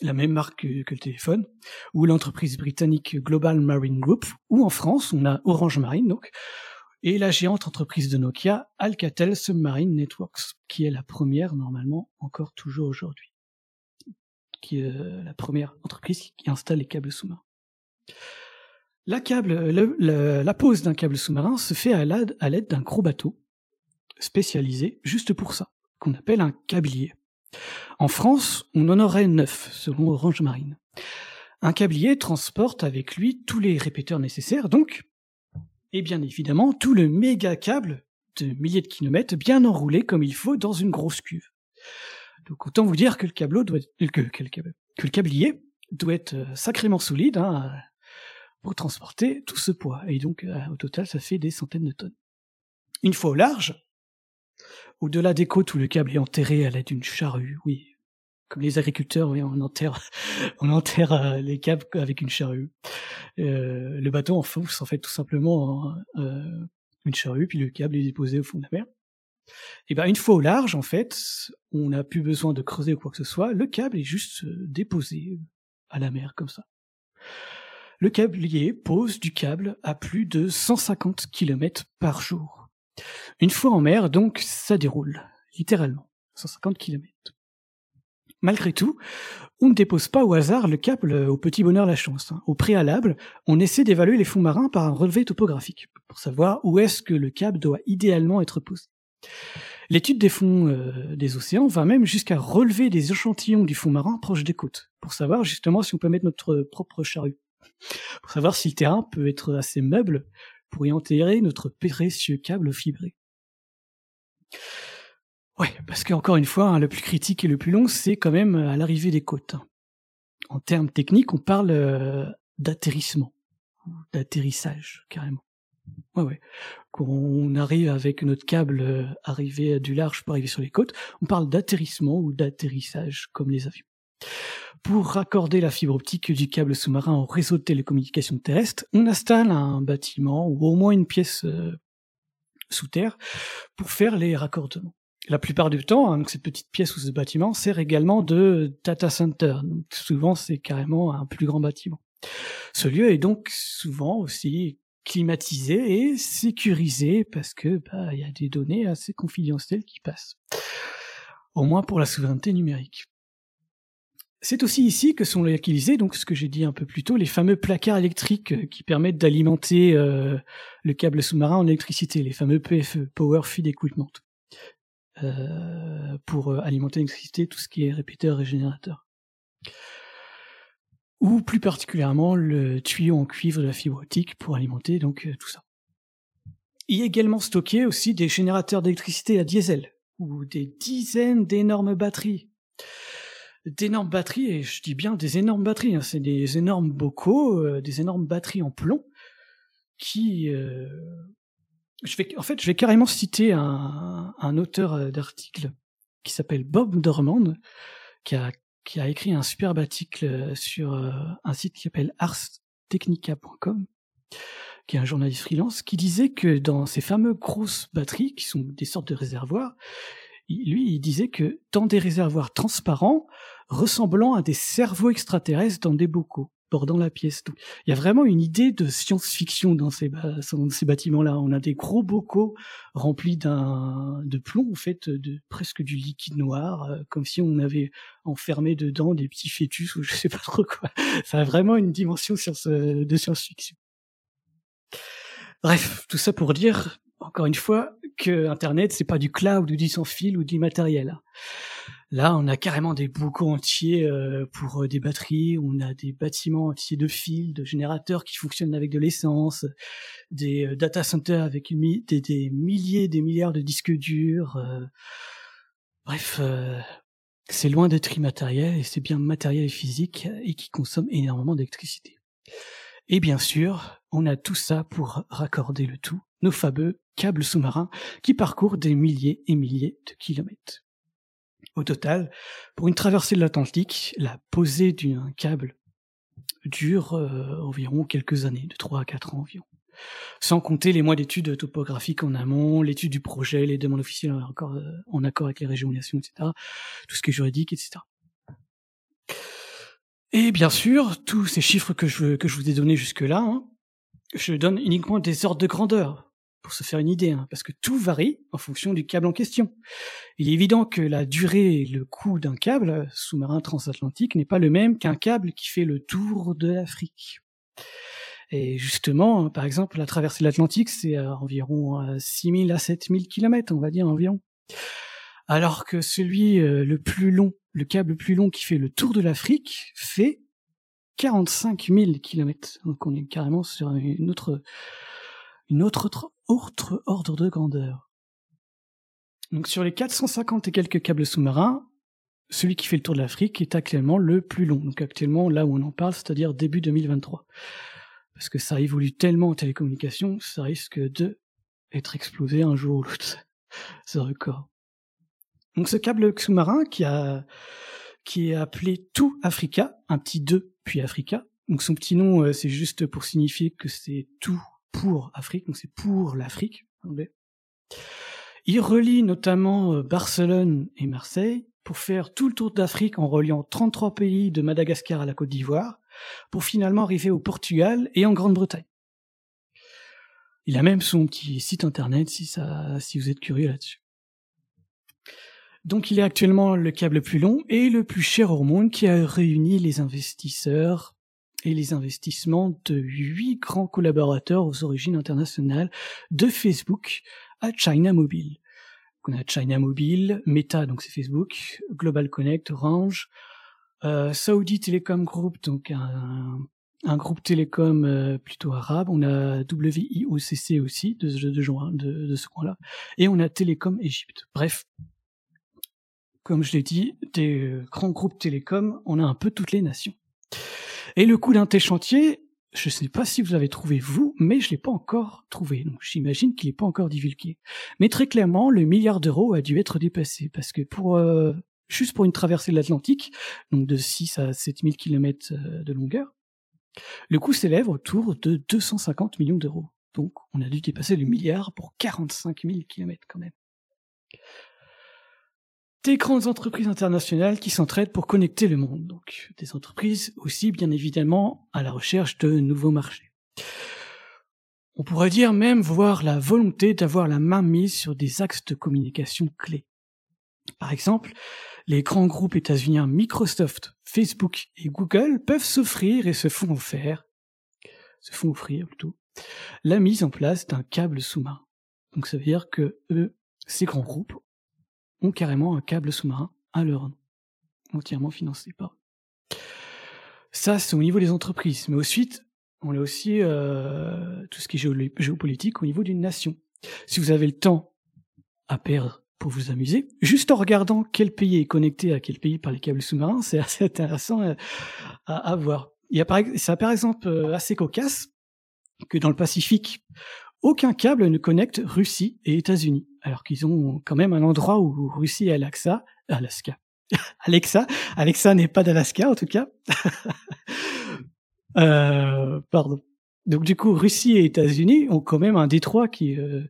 la même marque que, le téléphone, ou l'entreprise britannique Global Marine Group, ou en France, on a Orange Marine, donc, et la géante entreprise de Nokia, Alcatel Submarine Networks, qui est la première, normalement, encore toujours aujourd'hui, qui est euh, la première entreprise qui installe les câbles sous-marins. La, la pose d'un câble sous-marin se fait à l'aide d'un gros bateau spécialisé juste pour ça, qu'on appelle un câblier. En France, on en aurait neuf, selon Orange Marine. Un câblier transporte avec lui tous les répéteurs nécessaires, donc, et bien évidemment, tout le méga câble de milliers de kilomètres bien enroulé comme il faut dans une grosse cuve. Donc autant vous dire que le câble doit être, que, le câblier doit être euh, sacrément solide hein, pour transporter tout ce poids. Et donc euh, au total, ça fait des centaines de tonnes. Une fois au large, au-delà des côtes où le câble est enterré à l'aide d'une charrue, oui. Comme les agriculteurs, oui, on enterre, on enterre euh, les câbles avec une charrue. Euh, le bateau enfonce en fait tout simplement euh, une charrue, puis le câble est déposé au fond de la mer. Et ben une fois au large, en fait, on n'a plus besoin de creuser ou quoi que ce soit. Le câble est juste déposé à la mer comme ça. Le câblier pose du câble à plus de 150 km par jour. Une fois en mer, donc, ça déroule, littéralement, 150 km. Malgré tout, on ne dépose pas au hasard le câble au petit bonheur la chance. Hein. Au préalable, on essaie d'évaluer les fonds marins par un relevé topographique, pour savoir où est-ce que le câble doit idéalement être posé. L'étude des fonds euh, des océans va même jusqu'à relever des échantillons du fond marin proche des côtes, pour savoir justement si on peut mettre notre propre charrue, pour savoir si le terrain peut être assez meuble pour y enterrer notre précieux câble fibré. Ouais, parce qu'encore une fois, hein, le plus critique et le plus long, c'est quand même à l'arrivée des côtes. En termes techniques, on parle euh, d'atterrissement, d'atterrissage, carrément. Ouais, ouais. Quand on arrive avec notre câble euh, arrivé du large pour arriver sur les côtes, on parle d'atterrissement ou d'atterrissage, comme les avions. Pour raccorder la fibre optique du câble sous-marin au réseau de télécommunications terrestres, on installe un bâtiment ou au moins une pièce euh, sous terre pour faire les raccordements. La plupart du temps, hein, cette petite pièce ou ce bâtiment sert également de data center. souvent, c'est carrément un plus grand bâtiment. Ce lieu est donc souvent aussi climatisé et sécurisé parce que bah, il y a des données assez confidentielles qui passent. Au moins pour la souveraineté numérique. C'est aussi ici que sont utilisés, donc ce que j'ai dit un peu plus tôt, les fameux placards électriques euh, qui permettent d'alimenter euh, le câble sous-marin en électricité, les fameux PFE, Power Feed Equipment, euh, pour alimenter l'électricité tout ce qui est répéteur et générateur. Ou plus particulièrement le tuyau en cuivre de la fibre optique pour alimenter donc tout ça. Il y a également stocké aussi des générateurs d'électricité à diesel, ou des dizaines d'énormes batteries d'énormes batteries, et je dis bien des énormes batteries, hein, c'est des énormes bocaux, euh, des énormes batteries en plomb, qui... Euh, je vais, en fait, je vais carrément citer un, un auteur euh, d'article qui s'appelle Bob Dormand, qui a, qui a écrit un superbe article sur un site qui s'appelle arstechnica.com, qui est un journaliste freelance, qui disait que dans ces fameuses grosses batteries, qui sont des sortes de réservoirs, lui, il disait que dans des réservoirs transparents, ressemblant à des cerveaux extraterrestres dans des bocaux. bordant la pièce. il y a vraiment une idée de science-fiction dans ces, bâtiments-là. On a des gros bocaux remplis de plomb, en fait, de presque du liquide noir, euh, comme si on avait enfermé dedans des petits fœtus ou je sais pas trop quoi. Ça a vraiment une dimension de science-fiction. Bref, tout ça pour dire, encore une fois, que Internet, c'est pas du cloud ou du sans fil ou du matériel. Là, on a carrément des boucons entiers euh, pour euh, des batteries, on a des bâtiments entiers de fils, de générateurs qui fonctionnent avec de l'essence, des euh, data centers avec des, des, milliers, des milliards de disques durs. bref, c'est loin d'être immatériel et c'est bien matériel et physique et qui consomme énormément d'électricité. Et bien sûr, on a tout ça pour raccorder le tout, nos fameux câbles sous-marins qui parcourent des milliers et milliers de kilomètres. Au total, pour une traversée de l'Atlantique, la posée d'un câble dure euh, environ quelques années, de 3 à 4 ans environ. Sans compter les mois d'études topographiques en amont, l'étude du projet, les demandes officielles en accord, euh, en accord avec les régions, nations, etc. Tout ce qui est juridique, etc. Et bien sûr, tous ces chiffres que je, que je vous ai donnés jusque-là, hein, je donne uniquement des ordres de grandeur pour se faire une idée, hein, parce que tout varie en fonction du câble en question. Il est évident que la durée et le coût d'un câble sous-marin transatlantique n'est pas le même qu'un câble qui fait le tour de l'Afrique. Et justement, par exemple, la traversée de l'Atlantique, c'est environ 6000 à 7000 km, on va dire environ. Alors que celui euh, le plus long, le câble le plus long qui fait le tour de l'Afrique, fait 45 000 km. Donc on est carrément sur une autre, autre autre ordre de grandeur. Donc sur les 450 et quelques câbles sous-marins, celui qui fait le tour de l'Afrique est actuellement le plus long. Donc actuellement, là où on en parle, c'est-à-dire début 2023. Parce que ça évolue tellement en télécommunication, ça risque de être explosé un jour ou l'autre, ce record. Donc ce câble sous-marin qui a qui est appelé Tout Africa, un petit 2 puis Africa. Donc son petit nom, euh, c'est juste pour signifier que c'est tout pour Afrique, donc c'est pour l'Afrique Il relie notamment euh, Barcelone et Marseille pour faire tout le tour d'Afrique en reliant 33 pays de Madagascar à la Côte d'Ivoire, pour finalement arriver au Portugal et en Grande-Bretagne. Il a même son petit site internet si, ça, si vous êtes curieux là-dessus. Donc il est actuellement le câble le plus long et le plus cher au monde qui a réuni les investisseurs et les investissements de huit grands collaborateurs aux origines internationales de Facebook à China Mobile. On a China Mobile, Meta, donc c'est Facebook, Global Connect, Orange, euh, Saudi Telecom Group, donc un, un groupe télécom euh, plutôt arabe. On a WIOCC aussi de, de, de, ce coin-là, et on a Télécom Égypte. Bref, comme je l'ai dit, des euh, grands groupes télécoms, on a un peu toutes les nations. Et le coût d'un tel chantier, je ne sais pas si vous avez trouvé vous, mais je l'ai pas encore trouvé. Donc j'imagine qu'il n'est pas encore divulgué. Mais très clairement, le milliard d'euros a dû être dépassé parce que pour euh, juste pour une traversée de l'Atlantique, donc de 6 à 7000 km euh, de longueur, le coût s'élève autour de 250 millions d'euros. Donc on a dû dépasser le milliard pour 45 000 km quand même des grandes entreprises internationales qui s'entraident pour connecter le monde. Donc des entreprises aussi bien évidemment à la recherche de nouveaux marchés. On pourrait dire même voir la volonté d'avoir la main mise sur des axes de communication clés. Par exemple, les grands groupes états-uniens Microsoft, Facebook et Google peuvent s'offrir et se font offrir, se font offrir plutôt, la mise en place d'un câble sous-marin. Donc ça veut dire que eux, ces grands groupes, ont carrément un câble sous-marin à leur nom, entièrement financé par eux. Ça, c'est au niveau des entreprises. Mais ensuite, on a aussi euh, tout ce qui est géopolitique au niveau d'une nation. Si vous avez le temps à perdre pour vous amuser, juste en regardant quel pays est connecté à quel pays par les câbles sous-marins, c'est assez intéressant à, à, voir. Il y a par, par exemple euh, assez cocasse que dans le Pacifique, aucun câble ne connecte Russie et États-Unis, alors qu'ils ont quand même un endroit où Russie et Alaska, Alaska, Alexa, Alexa n'est pas d'Alaska en tout cas. euh, pardon. Donc du coup, Russie et États-Unis ont quand même un détroit qui, euh,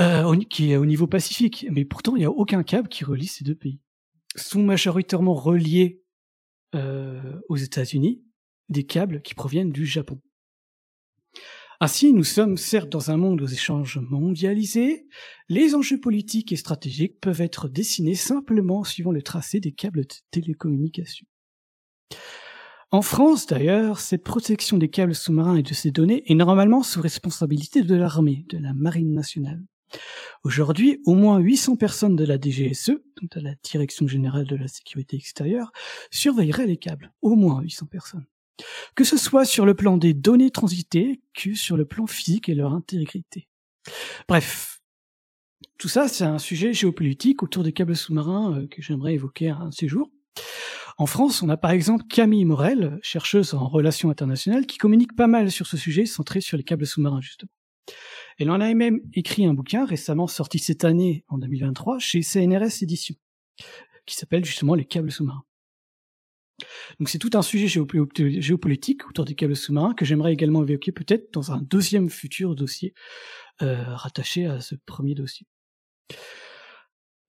euh, qui est au niveau pacifique, mais pourtant il n'y a aucun câble qui relie ces deux pays. Sont majoritairement reliés aux États-Unis, des câbles qui proviennent du Japon. Ainsi, nous sommes certes dans un monde aux échanges mondialisés, les enjeux politiques et stratégiques peuvent être dessinés simplement suivant le tracé des câbles de télécommunications. En France, d'ailleurs, cette protection des câbles sous-marins et de ces données est normalement sous responsabilité de l'armée, de la marine nationale. Aujourd'hui, au moins 800 personnes de la DGSE, donc de la Direction Générale de la Sécurité Extérieure, surveilleraient les câbles. Au moins 800 personnes que ce soit sur le plan des données transitées que sur le plan physique et leur intégrité. Bref, tout ça, c'est un sujet géopolitique autour des câbles sous-marins euh, que j'aimerais évoquer un de ces jours. En France, on a par exemple Camille Morel, chercheuse en relations internationales, qui communique pas mal sur ce sujet centré sur les câbles sous-marins, justement. Elle en a même écrit un bouquin récemment sorti cette année, en 2023, chez CNRS Éditions, qui s'appelle justement Les câbles sous-marins. Donc c'est tout un sujet géopolitique autour des câbles sous-marins que j'aimerais également évoquer peut-être dans un deuxième futur dossier euh, rattaché à ce premier dossier.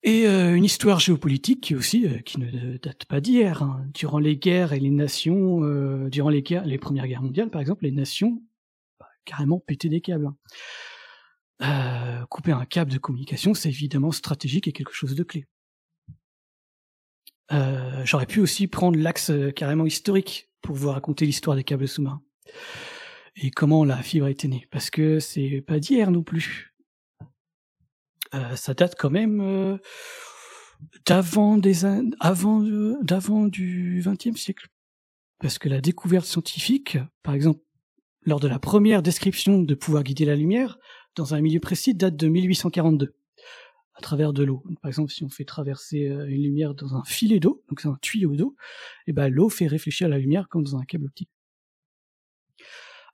Et euh, une histoire géopolitique qui aussi euh, qui ne date pas d'hier. Hein. Durant les guerres et les nations, durant les premières guerres mondiales par exemple, les nations bah, carrément pétaient des câbles. Hein. couper un câble de communication, c'est évidemment stratégique et quelque chose de clé. Euh, j'aurais pu aussi prendre l'axe euh, carrément historique pour vous raconter l'histoire des câbles sous-marins. Et comment la fibre a été née, parce que c'est pas d'hier non plus. Euh, ça date quand même d'avant des avant d'avant du XXe siècle, parce que la découverte scientifique, par exemple, lors de la première description de pouvoir guider la lumière dans un milieu précis, date de 1842 à travers de l'eau. Par exemple, si on fait traverser euh, une lumière dans un filet d'eau, donc c'est un tuyau d'eau, et eh ben l'eau fait réfléchir la lumière comme dans un câble optique.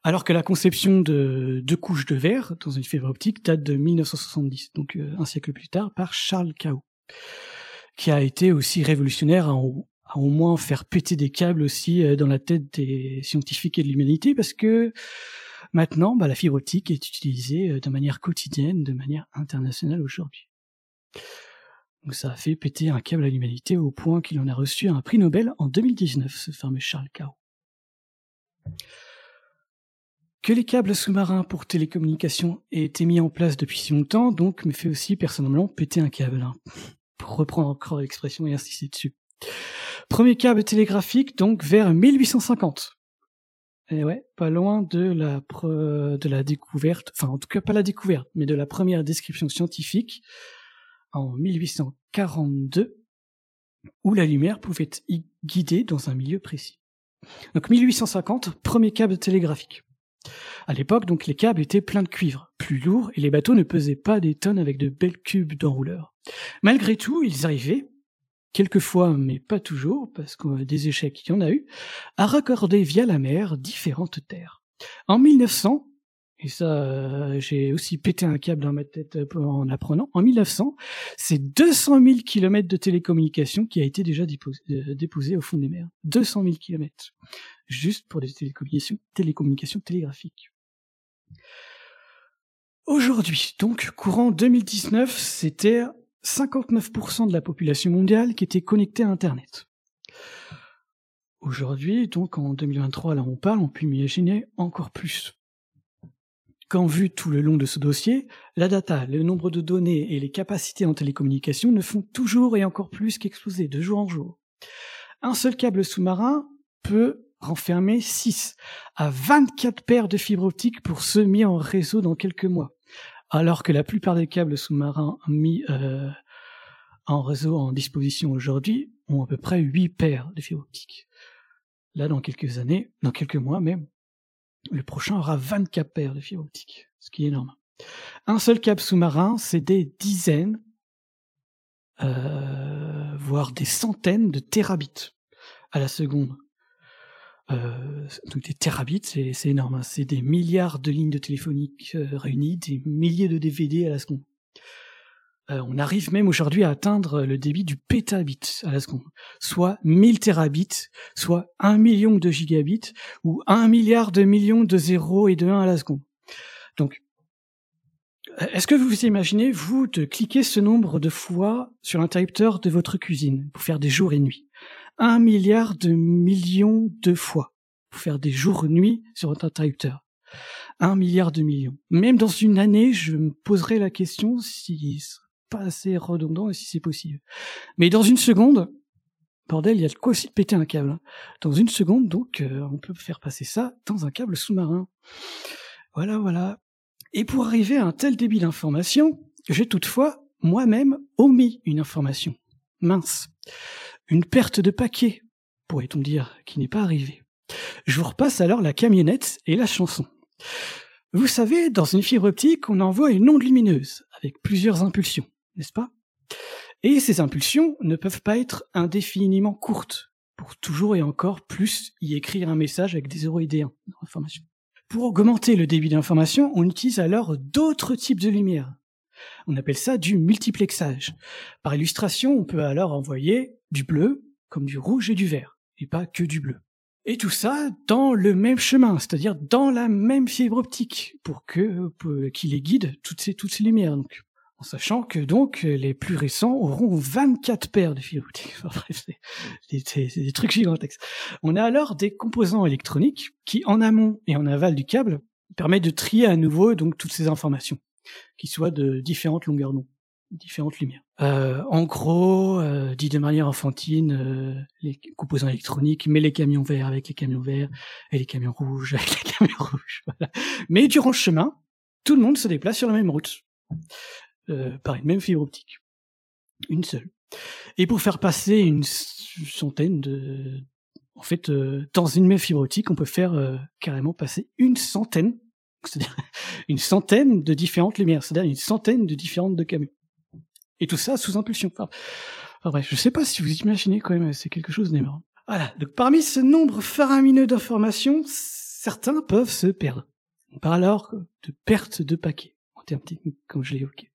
Alors que la conception de deux couches de verre dans une fibre optique date de 1970, donc euh, un siècle plus tard, par Charles Cao, qui a été aussi révolutionnaire à, au moins faire péter des câbles aussi euh, dans la tête des scientifiques et de l'humanité, parce que maintenant, bah, la fibre optique est utilisée de manière quotidienne, de manière internationale aujourd'hui. Donc ça a fait péter un câble à l'humanité au point qu'il en a reçu un prix Nobel en 2019, ce fameux Charles Cao. Que les câbles sous-marins pour télécommunications aient été mis en place depuis si longtemps, donc, me fait aussi personnellement péter un câble, hein, pour reprendre encore l'expression et insister dessus. Premier câble télégraphique, donc vers 1850. Et ouais, pas loin de la, de la découverte, enfin en tout cas pas la découverte, mais de la première description scientifique en 1842 où la lumière pouvait y guider dans un milieu précis. Donc 1850, premier câble télégraphique. À l'époque, donc, les câbles étaient pleins de cuivre, plus lourds, et les bateaux ne pesaient pas des tonnes avec de belles cubes d'enrouleurs. Malgré tout, ils arrivaient, quelquefois, mais pas toujours, parce que des échecs, il y en a eu, à raccorder via la mer différentes terres. En 1900, et ça, euh, j'ai aussi pété un câble dans ma tête euh, en apprenant. En 1900, c'est 200 000 kilomètres de télécommunications qui a été déjà euh, déposé, au fond des mers. 200 000 kilomètres. Juste pour des télécommunications, télécommunications télégraphiques. Aujourd'hui, donc, courant 2019, c'était 59% de la population mondiale qui était connectée à Internet. Aujourd'hui, donc en 2023, là on parle, on peut imaginer encore plus quand vu tout le long de ce dossier, la data, le nombre de données et les capacités en télécommunication ne font toujours et encore plus qu'exploser de jour en jour. Un seul câble sous-marin peut renfermer 6 à 24 paires de fibres optiques pour ceux mis en réseau dans quelques mois, alors que la plupart des câbles sous-marins mis euh, en réseau en disposition aujourd'hui ont à peu près 8 paires de fibres optiques. Là, dans quelques années, dans quelques mois même, le prochain aura 24 paires de fibres optiques, ce qui est énorme. Un seul câble sous-marin, c'est des dizaines, euh, voire des centaines de terabits à la seconde. Euh, donc des terabits, c'est énorme. Hein. C'est des milliards de lignes de téléphonique euh, réunies, des milliers de DVD à la seconde. Euh, on arrive même aujourd'hui à atteindre le débit du pétabit à la seconde, soit 1000 terabits, soit 1 million de gigabits, ou 1 milliard de millions de 0 et de 1 à la seconde. Donc, est-ce que vous vous imaginez, vous, de cliquer ce nombre de fois sur l'interrupteur de votre cuisine pour faire des jours et nuits? 1 milliard de millions de fois. pour faire des jours-nuits sur votre interrupteur. Un milliard de millions. Même dans une année, je me poserai la question si pas assez redondant et si c'est possible. Mais dans une seconde, bordel, il y a de quoi aussi de péter un câble. Dans une seconde, donc, euh, on peut faire passer ça dans un câble sous-marin. Voilà, voilà. Et pour arriver à un tel débit d'information, j'ai toutefois moi-même omis une information. Mince. Une perte de paquet, pourrait-on dire, qui n'est pas arrivée. Je vous repasse alors la camionnette et la chanson. Vous savez, dans une fibre optique, on envoie une onde lumineuse, avec plusieurs impulsions, n'est-ce pas? Et ces impulsions ne peuvent pas être indéfiniment courtes, pour toujours et encore plus y écrire un message avec des 0 et des 1 dans l'information. Pour augmenter le débit d'information, on utilise alors d'autres types de lumière. On appelle ça du multiplexage. Par illustration, on peut alors envoyer du bleu comme du rouge et du vert, et pas que du bleu. Et tout ça dans le même chemin, c'est-à-dire dans la même fibre optique, pour que pour- qui les guide toutes ces toutes ces lumières. En sachant que donc les plus récents auront 24 paires de fibres optiques. Enfin, bref, c'est des trucs gigantesques. On a alors des composants électroniques qui, en amont et en aval du câble, permettent de trier à nouveau donc toutes ces informations, qui soient de différentes longueurs d'onde, différentes lumières. Euh, en gros, euh, dit de manière enfantine, euh, les composants électroniques, mais les camions verts avec les camions verts et les camions rouges avec les camions rouges. Voilà. Mais durant ce chemin, tout le monde se déplace sur la même route, euh, par une même fibre optique, une seule. Et pour faire passer une centaine de, en fait, euh, dans une même fibre optique, on peut faire euh, carrément passer une centaine, c'est-à-dire une centaine de différentes lumières, c'est-à-dire une centaine de différentes de camions. Et tout ça sous impulsion. Enfin, bref, je sais pas si vous imaginez quand même, c'est quelque chose d'énorme. Voilà. Donc parmi ce nombre faramineux d'informations, certains peuvent se perdre. On parle alors de perte de paquets, en termes techniques, comme je l'ai évoqué.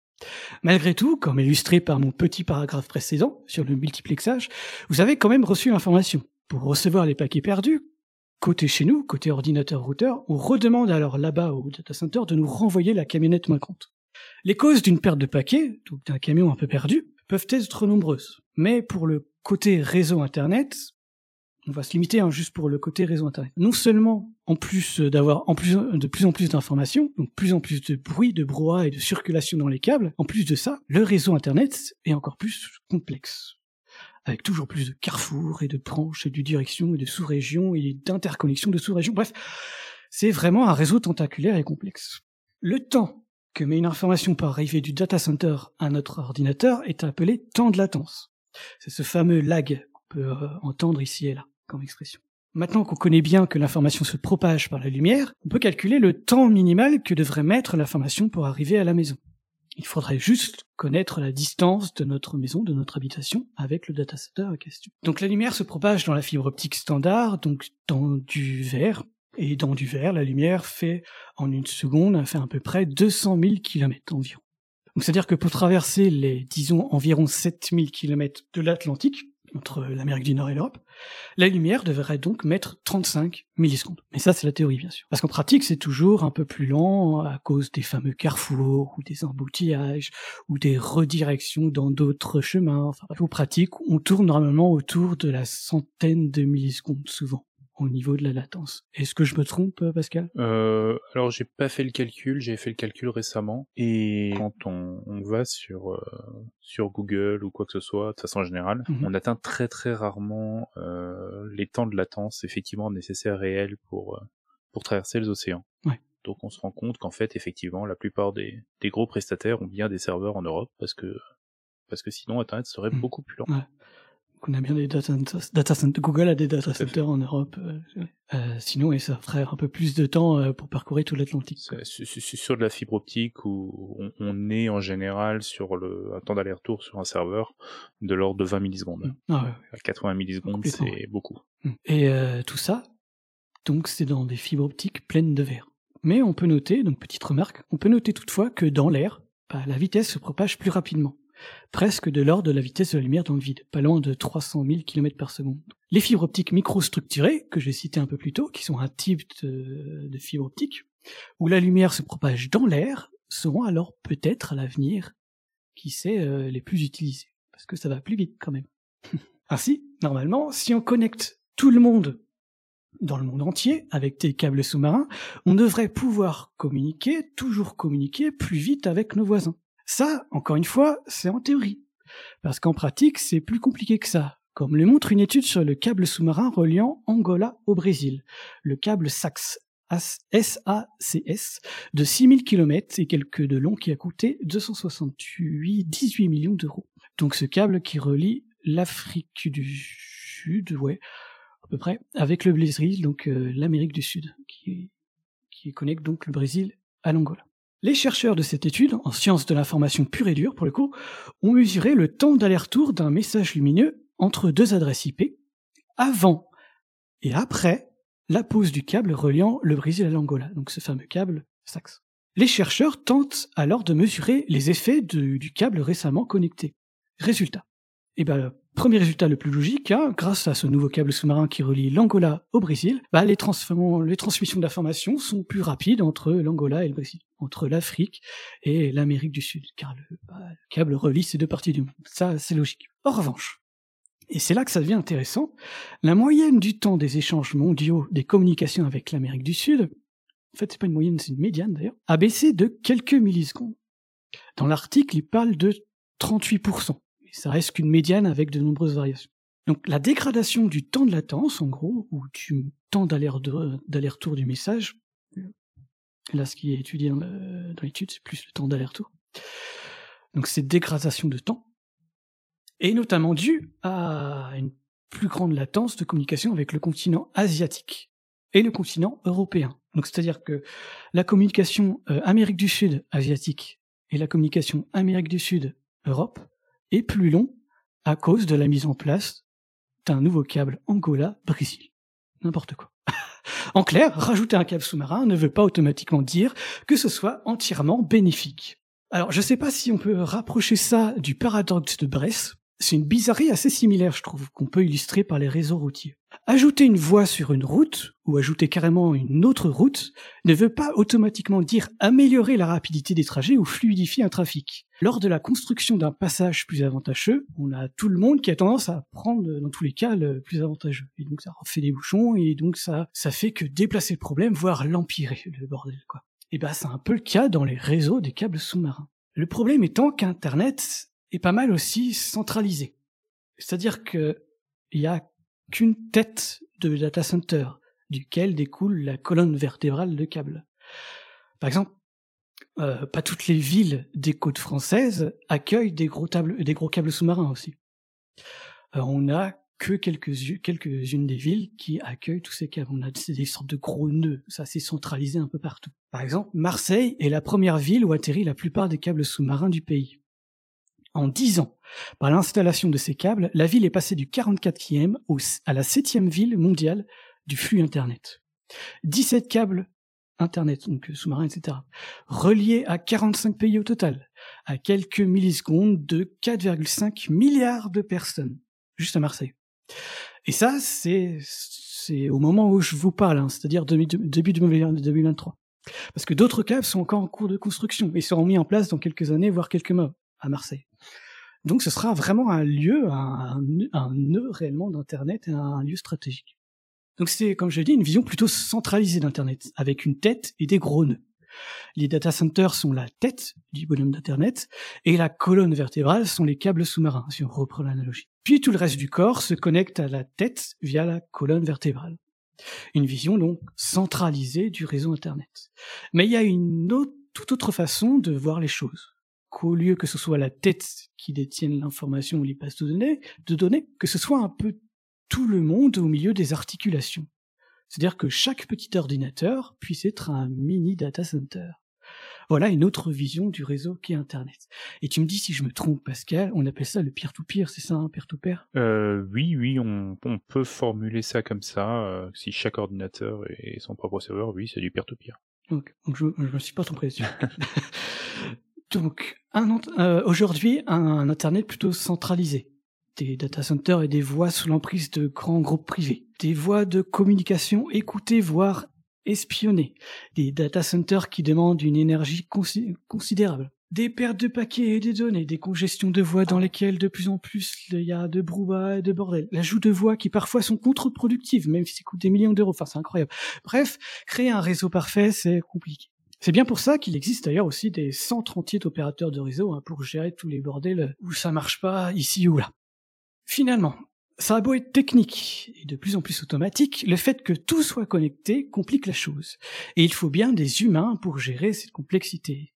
Malgré tout, comme illustré par mon petit paragraphe précédent sur le multiplexage, vous avez quand même reçu l'information. Pour recevoir les paquets perdus, côté chez nous, côté ordinateur-routeur, on redemande alors là-bas au data center de nous renvoyer la camionnette manquante. Les causes d'une perte de paquets, donc d'un camion un peu perdu, peuvent être nombreuses. Mais pour le côté réseau Internet, on va se limiter hein, juste pour le côté réseau Internet. Non seulement, en plus d'avoir en plus de plus en plus d'informations, donc plus en plus de bruit, de brouhaha et de circulation dans les câbles, en plus de ça, le réseau Internet est encore plus complexe avec toujours plus de carrefours et de branches et de directions et de sous-régions et d'interconnexions de sous-régions. Bref, c'est vraiment un réseau tentaculaire et complexe. Le temps que met une information par arrivée du data center à notre ordinateur est appelé temps de latence. C'est ce fameux lag qu'on peut euh, entendre ici et là comme expression. Maintenant qu'on connaît bien que l'information se propage par la lumière, on peut calculer le temps minimal que devrait mettre l'information pour arriver à la maison. Il faudrait juste connaître la distance de notre maison, de notre habitation, avec le data center en question. Donc la lumière se propage dans la fibre optique standard, donc dans du verre, et dans du verre, la lumière fait, en une seconde, fait à peu près 200 000 km environ. Donc c'est-à-dire que pour traverser les, disons, environ 7000 km de l'Atlantique, entre l'Amérique du Nord et l'Europe, la lumière devrait donc mettre 35 millisecondes. Mais ça, c'est la théorie, bien sûr. Parce qu'en pratique, c'est toujours un peu plus lent à cause des fameux carrefours, ou des embouteillages, ou des redirections dans d'autres chemins. Enfin, bref, en pratique, on tourne normalement autour de la centaine de millisecondes, souvent au niveau de la latence. Est-ce que je me trompe, Pascal? Euh, Alors, j'ai pas fait le calcul, j'ai fait le calcul récemment, et quand on, on va sur euh, sur Google ou quoi que ce soit, de façon générale, Mhm. on atteint très très rarement euh, les temps de latence effectivement nécessaires réels pour euh, pour traverser les océans. Ouais. Donc, on se rend compte qu'en fait, effectivement, la plupart des, des gros prestataires ont bien des serveurs en Europe parce que parce que sinon Internet serait Mhm. beaucoup plus lent. Ouais. Donc, on a bien des data centers, data centers- Google a des data centers en Europe. euh, euh, sinon, et ça ferait un peu plus de temps euh, pour parcourir tout l'Atlantique. sur de la fibre optique où on, on est en général sur le un temps d'aller-retour sur un serveur de l'ordre de 20 millisecondes. Ah ouais, ouais. À 80 millisecondes, c'est beaucoup. Et euh, tout ça, donc c'est dans des fibres optiques pleines de verre. Mais on peut noter, donc petite remarque, on peut noter toutefois que dans l'air, bah, la vitesse se propage plus rapidement, presque de l'ordre de la vitesse de la lumière dans le vide, pas loin de 300 000 km par seconde. Les fibres optiques microstructurées, que j'ai citées un peu plus tôt, qui sont un type de, de fibre optique, où la lumière se propage dans l'air, seront alors peut-être à l'avenir, qui sait, euh, les plus utilisées, parce que ça va plus vite quand même. Ainsi, normalement, si on connecte tout le monde dans le monde entier, avec des câbles sous-marins, on devrait pouvoir communiquer, toujours communiquer plus vite avec nos voisins. Ça, encore une fois, c'est en théorie. Parce qu'en pratique, c'est plus compliqué que ça, comme le montre une étude sur le câble sous-marin reliant Angola au Brésil, le câble SACS, SACS, de 6000 km et quelques de long qui a coûté 268, 18 millions d'euros. Donc ce câble qui relie l'Afrique du Sud, ouais, à peu près, avec le Brésil, donc euh, l'Amérique du Sud, qui, qui connecte donc le Brésil à l'Angola. Les chercheurs de cette étude, en sciences de l'information pure et dure pour le coup, ont mesuré le temps d'aller-retour d'un message lumineux entre deux adresses IP avant et après la pose du câble reliant le Brésil à l'Angola, donc ce fameux câble SAX. Les chercheurs tentent alors de mesurer les effets du câble récemment connecté. Résultat. Eh ben, premier résultat le plus logique, hein, grâce à ce nouveau câble sous-marin qui relie l'Angola au Brésil, bah, les, les transmissions d'informations sont plus rapides entre l'Angola et le Brésil, entre l'Afrique et l'Amérique du Sud, car le, bah, le câble relie ces deux parties du monde. Ça, c'est logique. En revanche, et c'est là que ça devient intéressant, la moyenne du temps des échanges mondiaux des communications avec l'Amérique du Sud, en fait c'est pas une moyenne, c'est une médiane d'ailleurs, a baissé de quelques millisecondes. Dans l'article, il parle de 38%. Et ça reste qu'une médiane avec de nombreuses variations. Donc la dégradation du temps de latence, en gros, ou du temps d'aller-retour du message, là ce qui est étudié dans l'étude, c'est plus le temps d'aller-retour. Donc cette dégradation de temps, est notamment due à une plus grande latence de communication avec le continent asiatique et le continent européen. Donc c'est-à-dire que la communication euh, Amérique du Sud asiatique et la communication Amérique du Sud Europe est plus long à cause de la mise en place d'un nouveau câble Angola-Brésil. N'importe quoi. en clair, rajouter un câble sous-marin ne veut pas automatiquement dire que ce soit entièrement bénéfique. Alors, je ne sais pas si on peut rapprocher ça du paradoxe de Brest, c'est une bizarrerie assez similaire, je trouve, qu'on peut illustrer par les réseaux routiers. Ajouter une voie sur une route, ou ajouter carrément une autre route, ne veut pas automatiquement dire améliorer la rapidité des trajets ou fluidifier un trafic. Lors de la construction d'un passage plus avantageux, on a tout le monde qui a tendance à prendre, dans tous les cas, le plus avantageux. Et donc ça fait des bouchons, et donc ça, ça fait que déplacer le problème, voire l'empirer, le bordel, quoi. Et ben, c'est un peu le cas dans les réseaux des câbles sous-marins. Le problème étant qu'Internet est pas mal aussi centralisé. C'est-à-dire que il y a qu'une tête de data center duquel découle la colonne vertébrale de câbles. Par exemple, euh, pas toutes les villes des côtes françaises accueillent des gros, des gros câbles sous-marins aussi. Euh, on a que quelques, quelques-unes des villes qui accueillent tous ces câbles. On a des sortes de gros nœuds, ça s'est centralisé un peu partout. Par exemple, Marseille est la première ville où atterrit la plupart des câbles sous-marins du pays. En 10 ans, par l'installation de ces câbles, la ville est passée du 44e à la 7e ville mondiale du flux Internet. 17 câbles Internet, donc sous-marins, etc., reliés à 45 pays au total, à quelques millisecondes de 4,5 milliards de personnes, juste à Marseille. Et ça, c'est c'est au moment où je vous parle, hein, c'est-à-dire début 2023. Parce que d'autres câbles sont encore en cours de construction et seront mis en place dans quelques années, voire quelques mois, à Marseille. Donc ce sera vraiment un lieu, un, un nœud réellement d'Internet et un lieu stratégique. Donc c'est, comme je l'ai dit, une vision plutôt centralisée d'Internet, avec une tête et des gros nœuds. Les data centers sont la tête du bonhomme d'Internet, et la colonne vertébrale sont les câbles sous-marins, si on reprend l'analogie. Puis tout le reste du corps se connecte à la tête via la colonne vertébrale. Une vision donc centralisée du réseau Internet. Mais il y a une autre, toute autre façon de voir les choses qu'au lieu que ce soit la tête qui détienne l'information ou les bases de données, de données, que ce soit un peu tout le monde au milieu des articulations. C'est-à-dire que chaque petit ordinateur puisse être un mini data center. Voilà une autre vision du réseau qui est Internet. Et tu me dis si je me trompe, Pascal, on appelle ça le peer-to-peer, c'est ça, un peer-to-peer? Euh, Oui, oui, on, peut formuler ça comme ça. Euh, si chaque ordinateur est son propre serveur, oui, c'est du peer-to-peer. Donc, je ne me suis pas trompé dessus. Donc, euh, aujourd'hui, un, Internet plutôt centralisé. Des data centers et des voies sous l'emprise de grands groupes privés. Des voies de communication écoutées, voire espionnées. Des data centers qui demandent une énergie considérable. des pertes de paquets et des données, des congestions de voix dans lesquelles de plus en plus il y a de brouhaha et de bordel, l'ajout de voix qui parfois sont contre-productives, même si ça coûte des millions d'euros, enfin c'est incroyable. Bref, créer un réseau parfait, c'est compliqué. C'est bien pour ça qu'il existe d'ailleurs aussi des centres entiers d'opérateurs de réseau hein, pour gérer tous les bordels où ça marche pas ici ou là. Finalement, ça a beau être technique et de plus en plus automatique, le fait que tout soit connecté complique la chose. Et il faut bien des humains pour gérer cette complexité.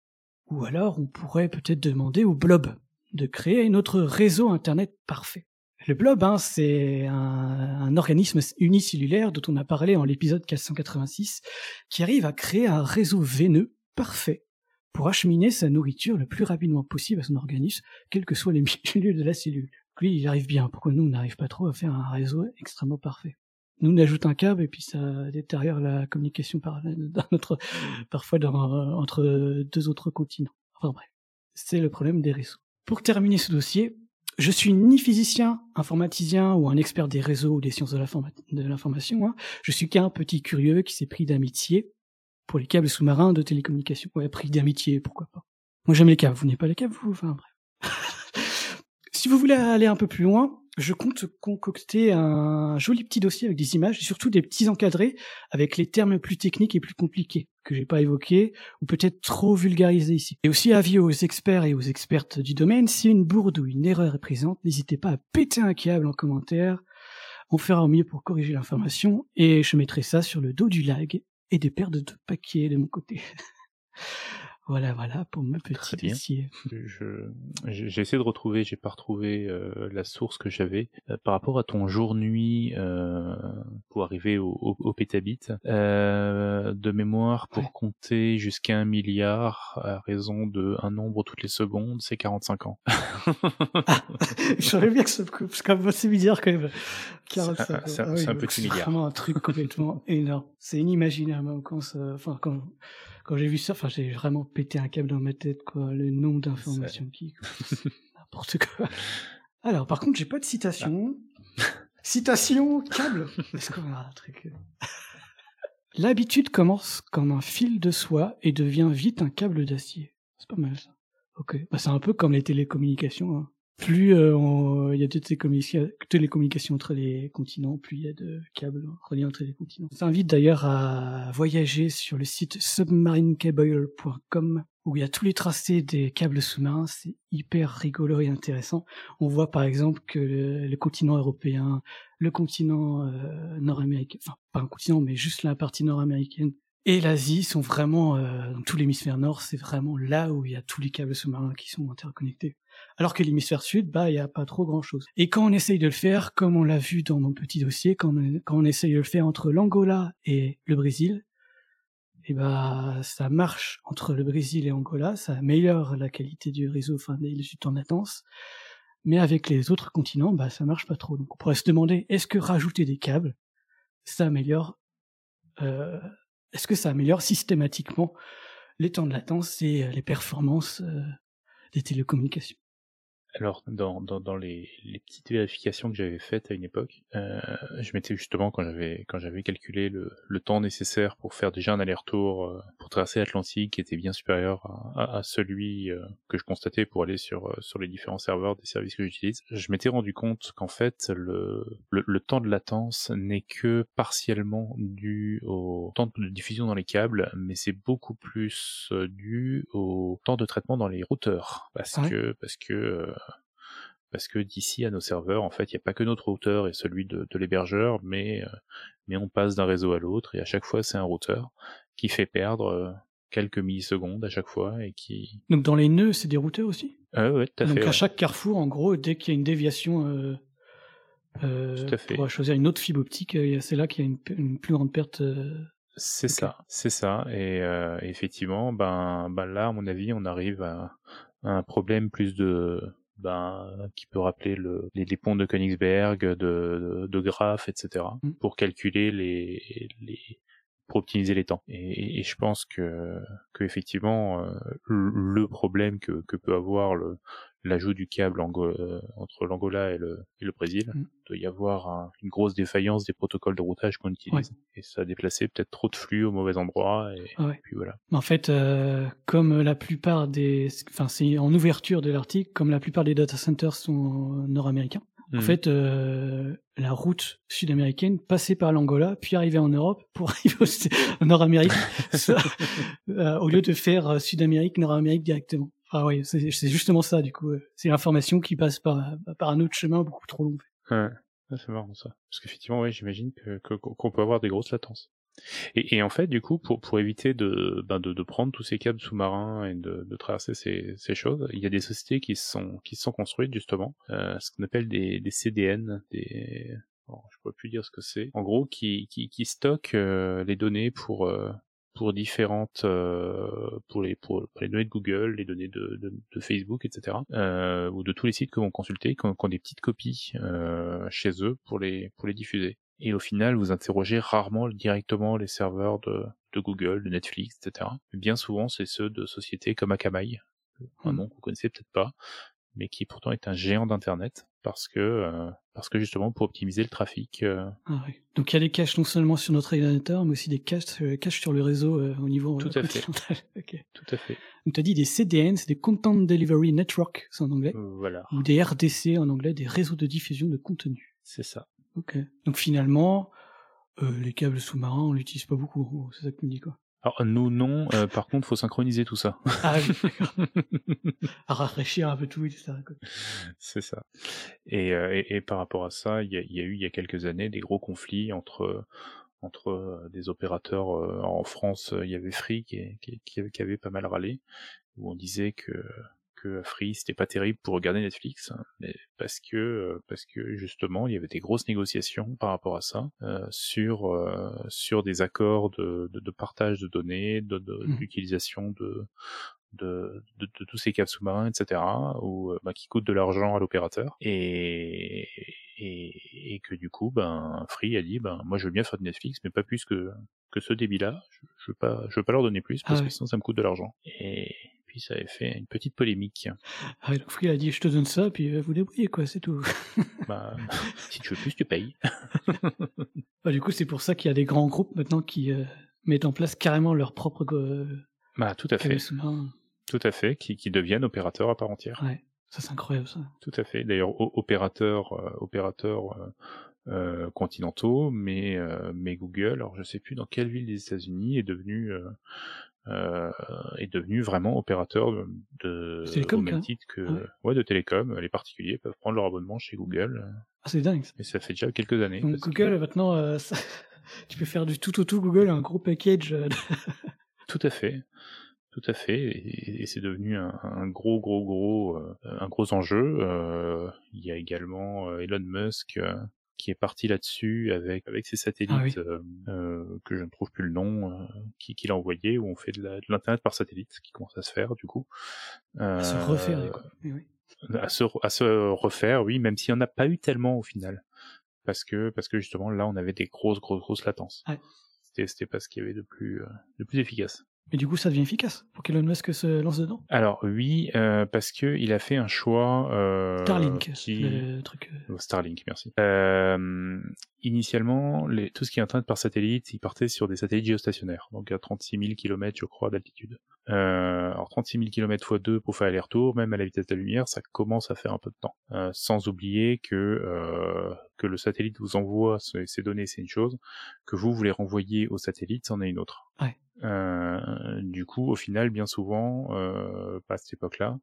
Ou alors on pourrait peut-être demander au blob de créer notre réseau Internet parfait. Le blob, hein, c'est un, organisme unicellulaire dont on a parlé en l'épisode 486, qui arrive à créer un réseau veineux parfait pour acheminer sa nourriture le plus rapidement possible à son organisme, quels que soient les milieux de la cellule. Lui, il arrive bien. Pourquoi nous, on n'arrive pas trop à faire un réseau extrêmement parfait? Nous, on ajoute un câble et puis ça détériore la communication par, parfois dans, entre deux autres continents. Enfin bref, c'est le problème des réseaux. Pour terminer ce dossier, je suis ni physicien, informaticien ou un expert des réseaux ou des sciences de l'information. Hein. Je suis qu'un petit curieux qui s'est pris d'amitié pour les câbles sous-marins de télécommunication. Ouais, pris d'amitié, pourquoi pas. Moi j'aime les câbles, vous n'êtes pas les câbles, vous? Enfin bref. Si vous voulez aller un peu plus loin, je compte concocter un joli petit dossier avec des images et surtout des petits encadrés avec les termes plus techniques et plus compliqués que j'ai pas évoqués ou peut-être trop vulgarisés ici. Et aussi avis aux experts et aux expertes du domaine, si une bourde ou une erreur est présente, n'hésitez pas à péter un câble en commentaire. On fera au mieux pour corriger l'information et je mettrai ça sur le dos du lag et des pertes de paquets de mon côté. Voilà, voilà pour ma petite dossier. J'ai essayé de retrouver, j'ai pas retrouvé euh, la source que j'avais euh, par rapport à ton jour-nuit euh, pour arriver au, au, au pétabit. de mémoire, pour compter jusqu'à un milliard à raison de un nombre toutes les secondes, c'est 45 ans. ah, J'aurais bien que ce c'est bizarre quand même. C'est un, ah un petit milliard. C'est vraiment un truc complètement énorme. C'est inimaginable quand ça, enfin quand quand j'ai vu ça, enfin, j'ai vraiment pété un câble dans ma tête, quoi. Le nombre d'informations qui, n'importe quoi. Alors, par contre, j'ai pas de citation. Ah. citation, câble. Est-ce qu'on a un truc? L'habitude commence comme un fil de soie et devient vite un câble d'acier. C'est pas mal ça. Ok. Bah, c'est un peu comme les télécommunications. Hein plus euh, il y a de télécommunications entre les continents, plus il y a de câbles reliés entre les continents. Je t'invite d'ailleurs à voyager sur le site submarinecable.com où il y a tous les tracés des câbles sous-marins. C'est hyper rigolo et intéressant. On voit par exemple que le, continent européen, le continent euh, nord-américain, enfin pas un continent mais juste la partie nord-américaine et l'Asie sont vraiment, euh, dans tout l'hémisphère nord, c'est vraiment là où il y a tous les câbles sous-marins qui sont interconnectés. Alors que l'hémisphère sud, bah, il n'y a pas trop grand chose. Et quand on essaye de le faire, comme on l'a vu dans mon petit dossier, quand on, quand on essaye de le faire entre l'Angola et le Brésil, et eh bah, ça marche entre le Brésil et Angola, ça améliore la qualité du réseau, enfin, du temps de latence. Mais avec les autres continents, bah, ça marche pas trop. Donc, on pourrait se demander, est-ce que rajouter des câbles, ça améliore, euh, est-ce que ça améliore systématiquement les temps de latence et les performances euh, des télécommunications? Alors, dans, dans, dans les, les, petites vérifications que j'avais faites à une époque, euh, je m'étais justement, quand j'avais quand j'avais calculé le, le, temps nécessaire pour faire déjà un aller-retour euh, pour traverser l'Atlantique, qui était bien supérieur à, à, celui euh, que je constatais pour aller sur, euh, sur les différents serveurs des services que j'utilise, je m'étais rendu compte qu'en fait, le, le, le, temps de latence n'est que partiellement dû au temps de diffusion dans les câbles, mais c'est beaucoup plus dû au temps de traitement dans les routeurs, parce que parce que parce que d'ici à nos serveurs, en fait, il n'y a pas que notre routeur et celui de, l'hébergeur, mais, euh, mais on passe d'un réseau à l'autre, et à chaque fois, c'est un routeur qui fait perdre euh, quelques millisecondes à chaque fois, et qui... Donc dans les nœuds, c'est des routeurs aussi? Euh, Oui, tout à Donc à chaque carrefour, en gros, dès qu'il y a une déviation... Euh, pour choisir une autre fibre optique, c'est là qu'il y a une, plus grande perte c'est ça, c'est ça. Et effectivement, ben, ben là, à mon avis, on arrive à, un problème plus de ben, qui peut rappeler le, les, les, ponts de Königsberg, de, de, de Graph, etc., mm. pour calculer les, les, pour optimiser les temps. Et, et, je pense que, que effectivement, euh, le problème que, que peut avoir le, l'ajout du câble entre l'Angola et le, et le Brésil, Mm. il doit y avoir une grosse défaillance des protocoles de routage qu'on utilise. Et ça a déplacé peut-être trop de flux au mauvais endroit. Et, Ah ouais. puis voilà. En fait, euh, comme la plupart des, enfin c'est en ouverture de l'article, comme la plupart des data centers sont nord-américains. En Mhm. fait, euh, la route sud-américaine passait par l'Angola, puis arrivait en Europe pour arriver au- Nord-Amérique, euh, au lieu de faire euh, Sud-Amérique, Nord-Amérique directement. Ah oui, c'est justement ça, du coup. C'est l'information qui passe par, par un autre chemin beaucoup trop long. Ouais. C'est marrant ça. Parce qu'effectivement, ouais, j'imagine que, que- qu'on peut avoir des grosses latences. Et, et en fait, du coup, pour, pour éviter de, ben de, de prendre tous ces câbles sous-marins et de, de traverser ces, ces choses, il y a des sociétés qui sont, qui sont construites justement, euh, ce qu'on appelle des, des CDN, des, bon, je pourrais plus dire ce que c'est. En gros, qui, qui, qui stockent euh, les données pour, euh, pour différentes, euh, pour les, pour, les données de Google, les données de, de, de Facebook, etc., euh, ou de tous les sites que vont consulter, qui ont, qui ont des petites copies euh, chez eux pour les, pour les diffuser. Et au final, vous interrogez rarement directement les serveurs de, de Google, de Netflix, etc. Bien souvent, c'est ceux de sociétés comme Akamai, un Mm. nom que vous connaissez peut-être pas, mais qui pourtant est un géant d'Internet, parce que, euh, parce que justement pour optimiser le trafic. euh, Ah oui. Donc il y a des caches non seulement sur notre ordinateur, mais aussi des caches, euh, caches sur le réseau euh, au niveau Tout euh, à fait. continental. Ok. tout à fait. Donc tu as dit des CDN, c'est des Content Delivery Network, c'est en anglais, Voilà, ou des RDC en anglais, des réseaux de diffusion de contenu. c'est ça. Ok. Donc finalement, euh, les câbles sous-marins, on l'utilise pas beaucoup. C'est ça que tu me dis quoi Alors nous non, euh, par contre, faut synchroniser tout ça. Ah oui, d'accord. à rafraîchir un peu tout et tout ça. quoi. C'est ça. Et, euh, et, et par rapport à ça, il y a, il y a eu il y a quelques années des gros conflits entre entre euh, des opérateurs en France. Il y avait Free qui, qui avait pas mal râlé, où on disait que que Free c'était pas terrible pour regarder Netflix, hein, mais parce que euh, parce que justement il y avait des grosses négociations par rapport à ça euh, sur euh, sur des accords de, de, de partage de données, de, Mhm. d'utilisation de de, de, de tous ces câbles sous-marins, etc., ou bah, qui coûtent de l'argent à l'opérateur, et, et, et que du coup, ben, Free a dit, ben, moi je veux bien faire de Netflix, mais pas plus que, que ce débit-là, je, je veux pas, je veux pas leur donner plus, parce Ah que ouais. sinon ça me coûte de l'argent. Et puis ça avait fait une petite polémique. Ah donc Free a dit je te donne ça, puis euh, vous débrouillez quoi, c'est tout. bah, si tu veux plus, tu payes. Bah, du coup, c'est pour ça qu'il y a des grands groupes maintenant qui euh, mettent en place carrément leur propre euh, Bah, tout à fait, tout à fait, qui, qui deviennent opérateurs à part entière. Ouais, ça c'est incroyable ça. Tout à fait. D'ailleurs, opérateurs, euh, opérateurs euh, euh, continentaux, mais euh, mais Google, alors je sais plus dans quelle ville des États-Unis est devenu euh, euh, est devenu vraiment opérateur de, de Télécom, au même quoi. titre que Ah ouais. ouais de télécom. Les particuliers peuvent prendre leur abonnement chez Google, Ah, c'est dingue. ça. et ça fait déjà quelques années. Donc parce que- Google maintenant, euh, ça- tu peux faire du tout au tout Google, un gros package. euh, de- Tout à fait. Tout à fait, et, et c'est devenu un, un gros, gros, gros, euh, un gros enjeu. Il y a également Elon Musk qui est parti là-dessus avec avec ses satellites Ah oui. euh, euh, que je ne trouve plus le nom, euh, qui qu'il a envoyé où on fait de la- l'internet par satellite, ce qui commence à se faire du coup. à se Euh, refaire. du coup. Oui. à se, à se refaire, oui, même s'il n'y en a pas eu tellement au final. Parce que, parce que justement, là, on avait des grosses, grosses, grosses latences. Ouais. C'était, c'était pas ce qu'il y avait de plus, euh, de plus efficace. Mais du coup, ça devient efficace pour qu'Elon Musk se lance dedans. Alors, oui, euh, parce que il a fait un choix, euh, Starlink, qui... le truc. euh, Oh, Starlink, merci. Euh, initialement, les, tout ce qui est internet par satellite, il partait sur des satellites géostationnaires, donc à 36 000 km, je crois, d'altitude. Alors 36 000 km x 2 pour faire aller-retour, même à la vitesse de la lumière, ça commence à faire un peu de temps. Sans oublier que que le satellite vous envoie ces, données, c'est une chose, que vous voulez renvoyer au satellite, c'en est une autre. Ouais. Euh, du coup, au final, bien souvent, euh, pas à cette époque-là,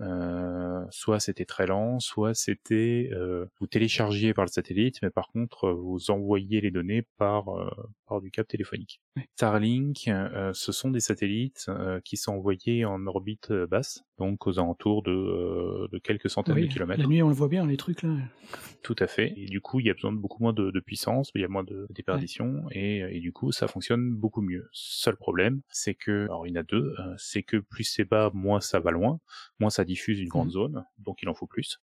euh, soit c'était très lent, soit c'était euh, vous téléchargiez par le satellite, mais par contre euh, vous envoyez les données par euh, par du câble téléphonique. Ouais. Starlink, euh, ce sont des satellites euh, qui sont envoyés en orbite basse, donc aux alentours de, euh, de quelques centaines oui, de kilomètres. La nuit, on le voit bien, les trucs là. Tout à fait. Et du coup, il y a besoin de beaucoup moins de, de puissance, il y a moins de déperdition, et, et du coup, ça fonctionne beaucoup mieux. Seul problème, c'est que, alors il y en a deux, c'est que plus c'est bas, moins ça va loin, moins ça diffuse une grande Mhm. zone, donc il en faut plus.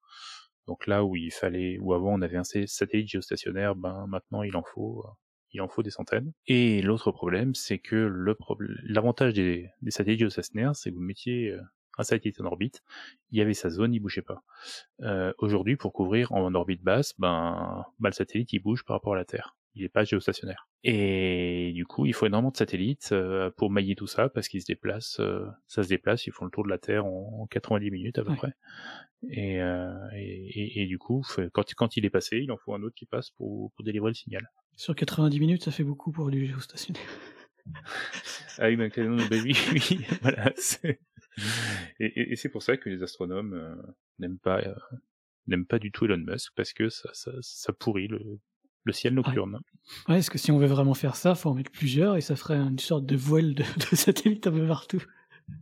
Donc là où il fallait, où avant on avait un sa- satellite géostationnaire, ben maintenant il en faut, il en faut des centaines. Et l'autre problème, c'est que le problème, l'avantage des, des satellites géostationnaires, c'est que vous mettiez, euh, un satellite en orbite, il y avait sa zone, il bougeait pas. Euh, Aujourd'hui, pour couvrir en orbite basse, ben, ben, le satellite il bouge par rapport à la Terre. Il est pas géostationnaire. Et du coup, il faut énormément de satellites euh, pour mailler tout ça parce qu'ils se déplacent, euh, ça se déplace, ils font le tour de la Terre en, 90 minutes à peu près. Et, euh, et, et, du coup, quand, quand il est passé, il en faut un autre qui passe pour, pour délivrer le signal. Sur 90 minutes, ça fait beaucoup pour du géostationnaire. ah oui, ben, oui, oui, voilà. Et, et c'est pour ça que les astronomes euh, n'aiment pas euh, n'aiment pas du tout Elon Musk parce que ça, ça, ça pourrit le, le ciel nocturne. Ouais. ouais, parce que si on veut vraiment faire ça, faut en mettre plusieurs et ça ferait une sorte de voile de, de satellites un peu partout.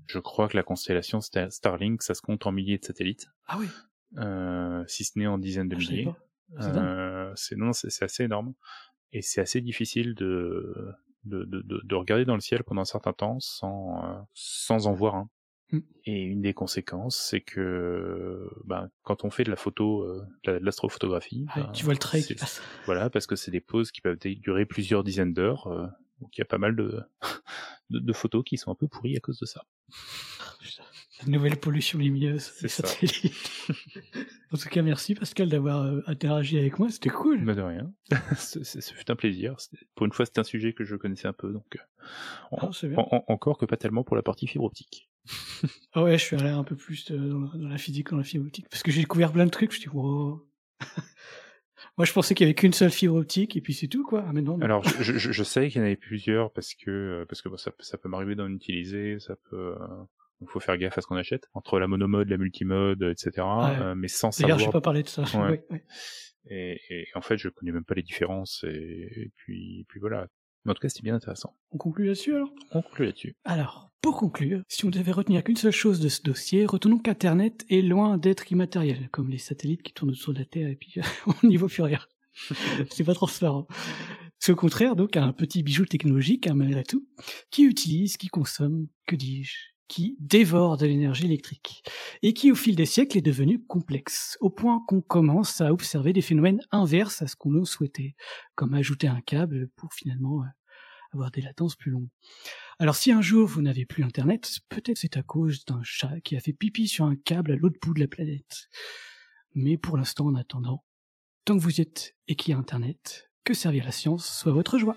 Je crois que la constellation Starlink, ça se compte en milliers de satellites. Ah oui. Euh, si ce n'est en dizaines de ah, milliers. Euh, c'est non, c'est assez énorme et c'est assez difficile de de, de de, regarder dans le ciel pendant un certain temps sans euh, sans en voir un. Mm. Et une des conséquences, c'est que ben, quand on fait de la photo, euh, de l'astrophotographie, ah, ben, tu vois le trait qui passe. Voilà, parce que c'est des poses qui peuvent durer plusieurs dizaines d'heures. Euh, donc il y a pas mal de, de, de, photos qui sont un peu pourries à cause de ça. La nouvelle pollution lumineuse. C'est ça. en tout cas, merci Pascal d'avoir euh, interagi avec moi, c'était cool. Bah de rien. Ce fut un plaisir. Pour une fois, c'est un sujet que je connaissais un peu, donc ah, encore que pas tellement pour la partie fibre optique. ah ouais, je suis allé un peu plus dans la, physique, dans la fibre optique, parce que j'ai découvert plein de trucs. Je dit, wow. Moi, je pensais qu'il y avait qu'une seule fibre optique et puis c'est tout, quoi. Ah, mais non, Alors, je, je, je, sais qu'il y en avait plusieurs parce que euh, parce que bon, ça, ça peut m'arriver d'en utiliser, ça peut. Euh, il faut faire gaffe à ce qu'on achète entre la monomode, la multimode, etc. Euh, mais sans savoir. D'ailleurs, je vais pas parler de ça. Ouais. Et, et, en fait, je connais même pas les différences et, puis, et puis voilà. Mais en tout cas, c'était bien intéressant. On conclut là-dessus alors? On conclut là-dessus. Alors, pour conclure, si on devait retenir qu'une seule chose de ce dossier, retenons qu'Internet est loin d'être immatériel, comme les satellites qui tournent autour de la Terre et puis on n'y voit plus rien. C'est pas transparent. C'est au contraire donc un petit bijou technologique, hein, malgré tout, qui utilise, qui consomme, que dis-je, qui dévore de l'énergie électrique, et qui au fil des siècles est devenu complexe, au point qu'on commence à observer des phénomènes inverses à ce qu'on nous souhaitait, comme ajouter un câble pour finalement euh, avoir des latences plus longues. Alors si un jour vous n'avez plus Internet, peut-être c'est à cause d'un chat qui a fait pipi sur un câble à l'autre bout de la planète. Mais pour l'instant, en attendant, tant que vous êtes et qu'il y a Internet, que servir la science soit votre joie.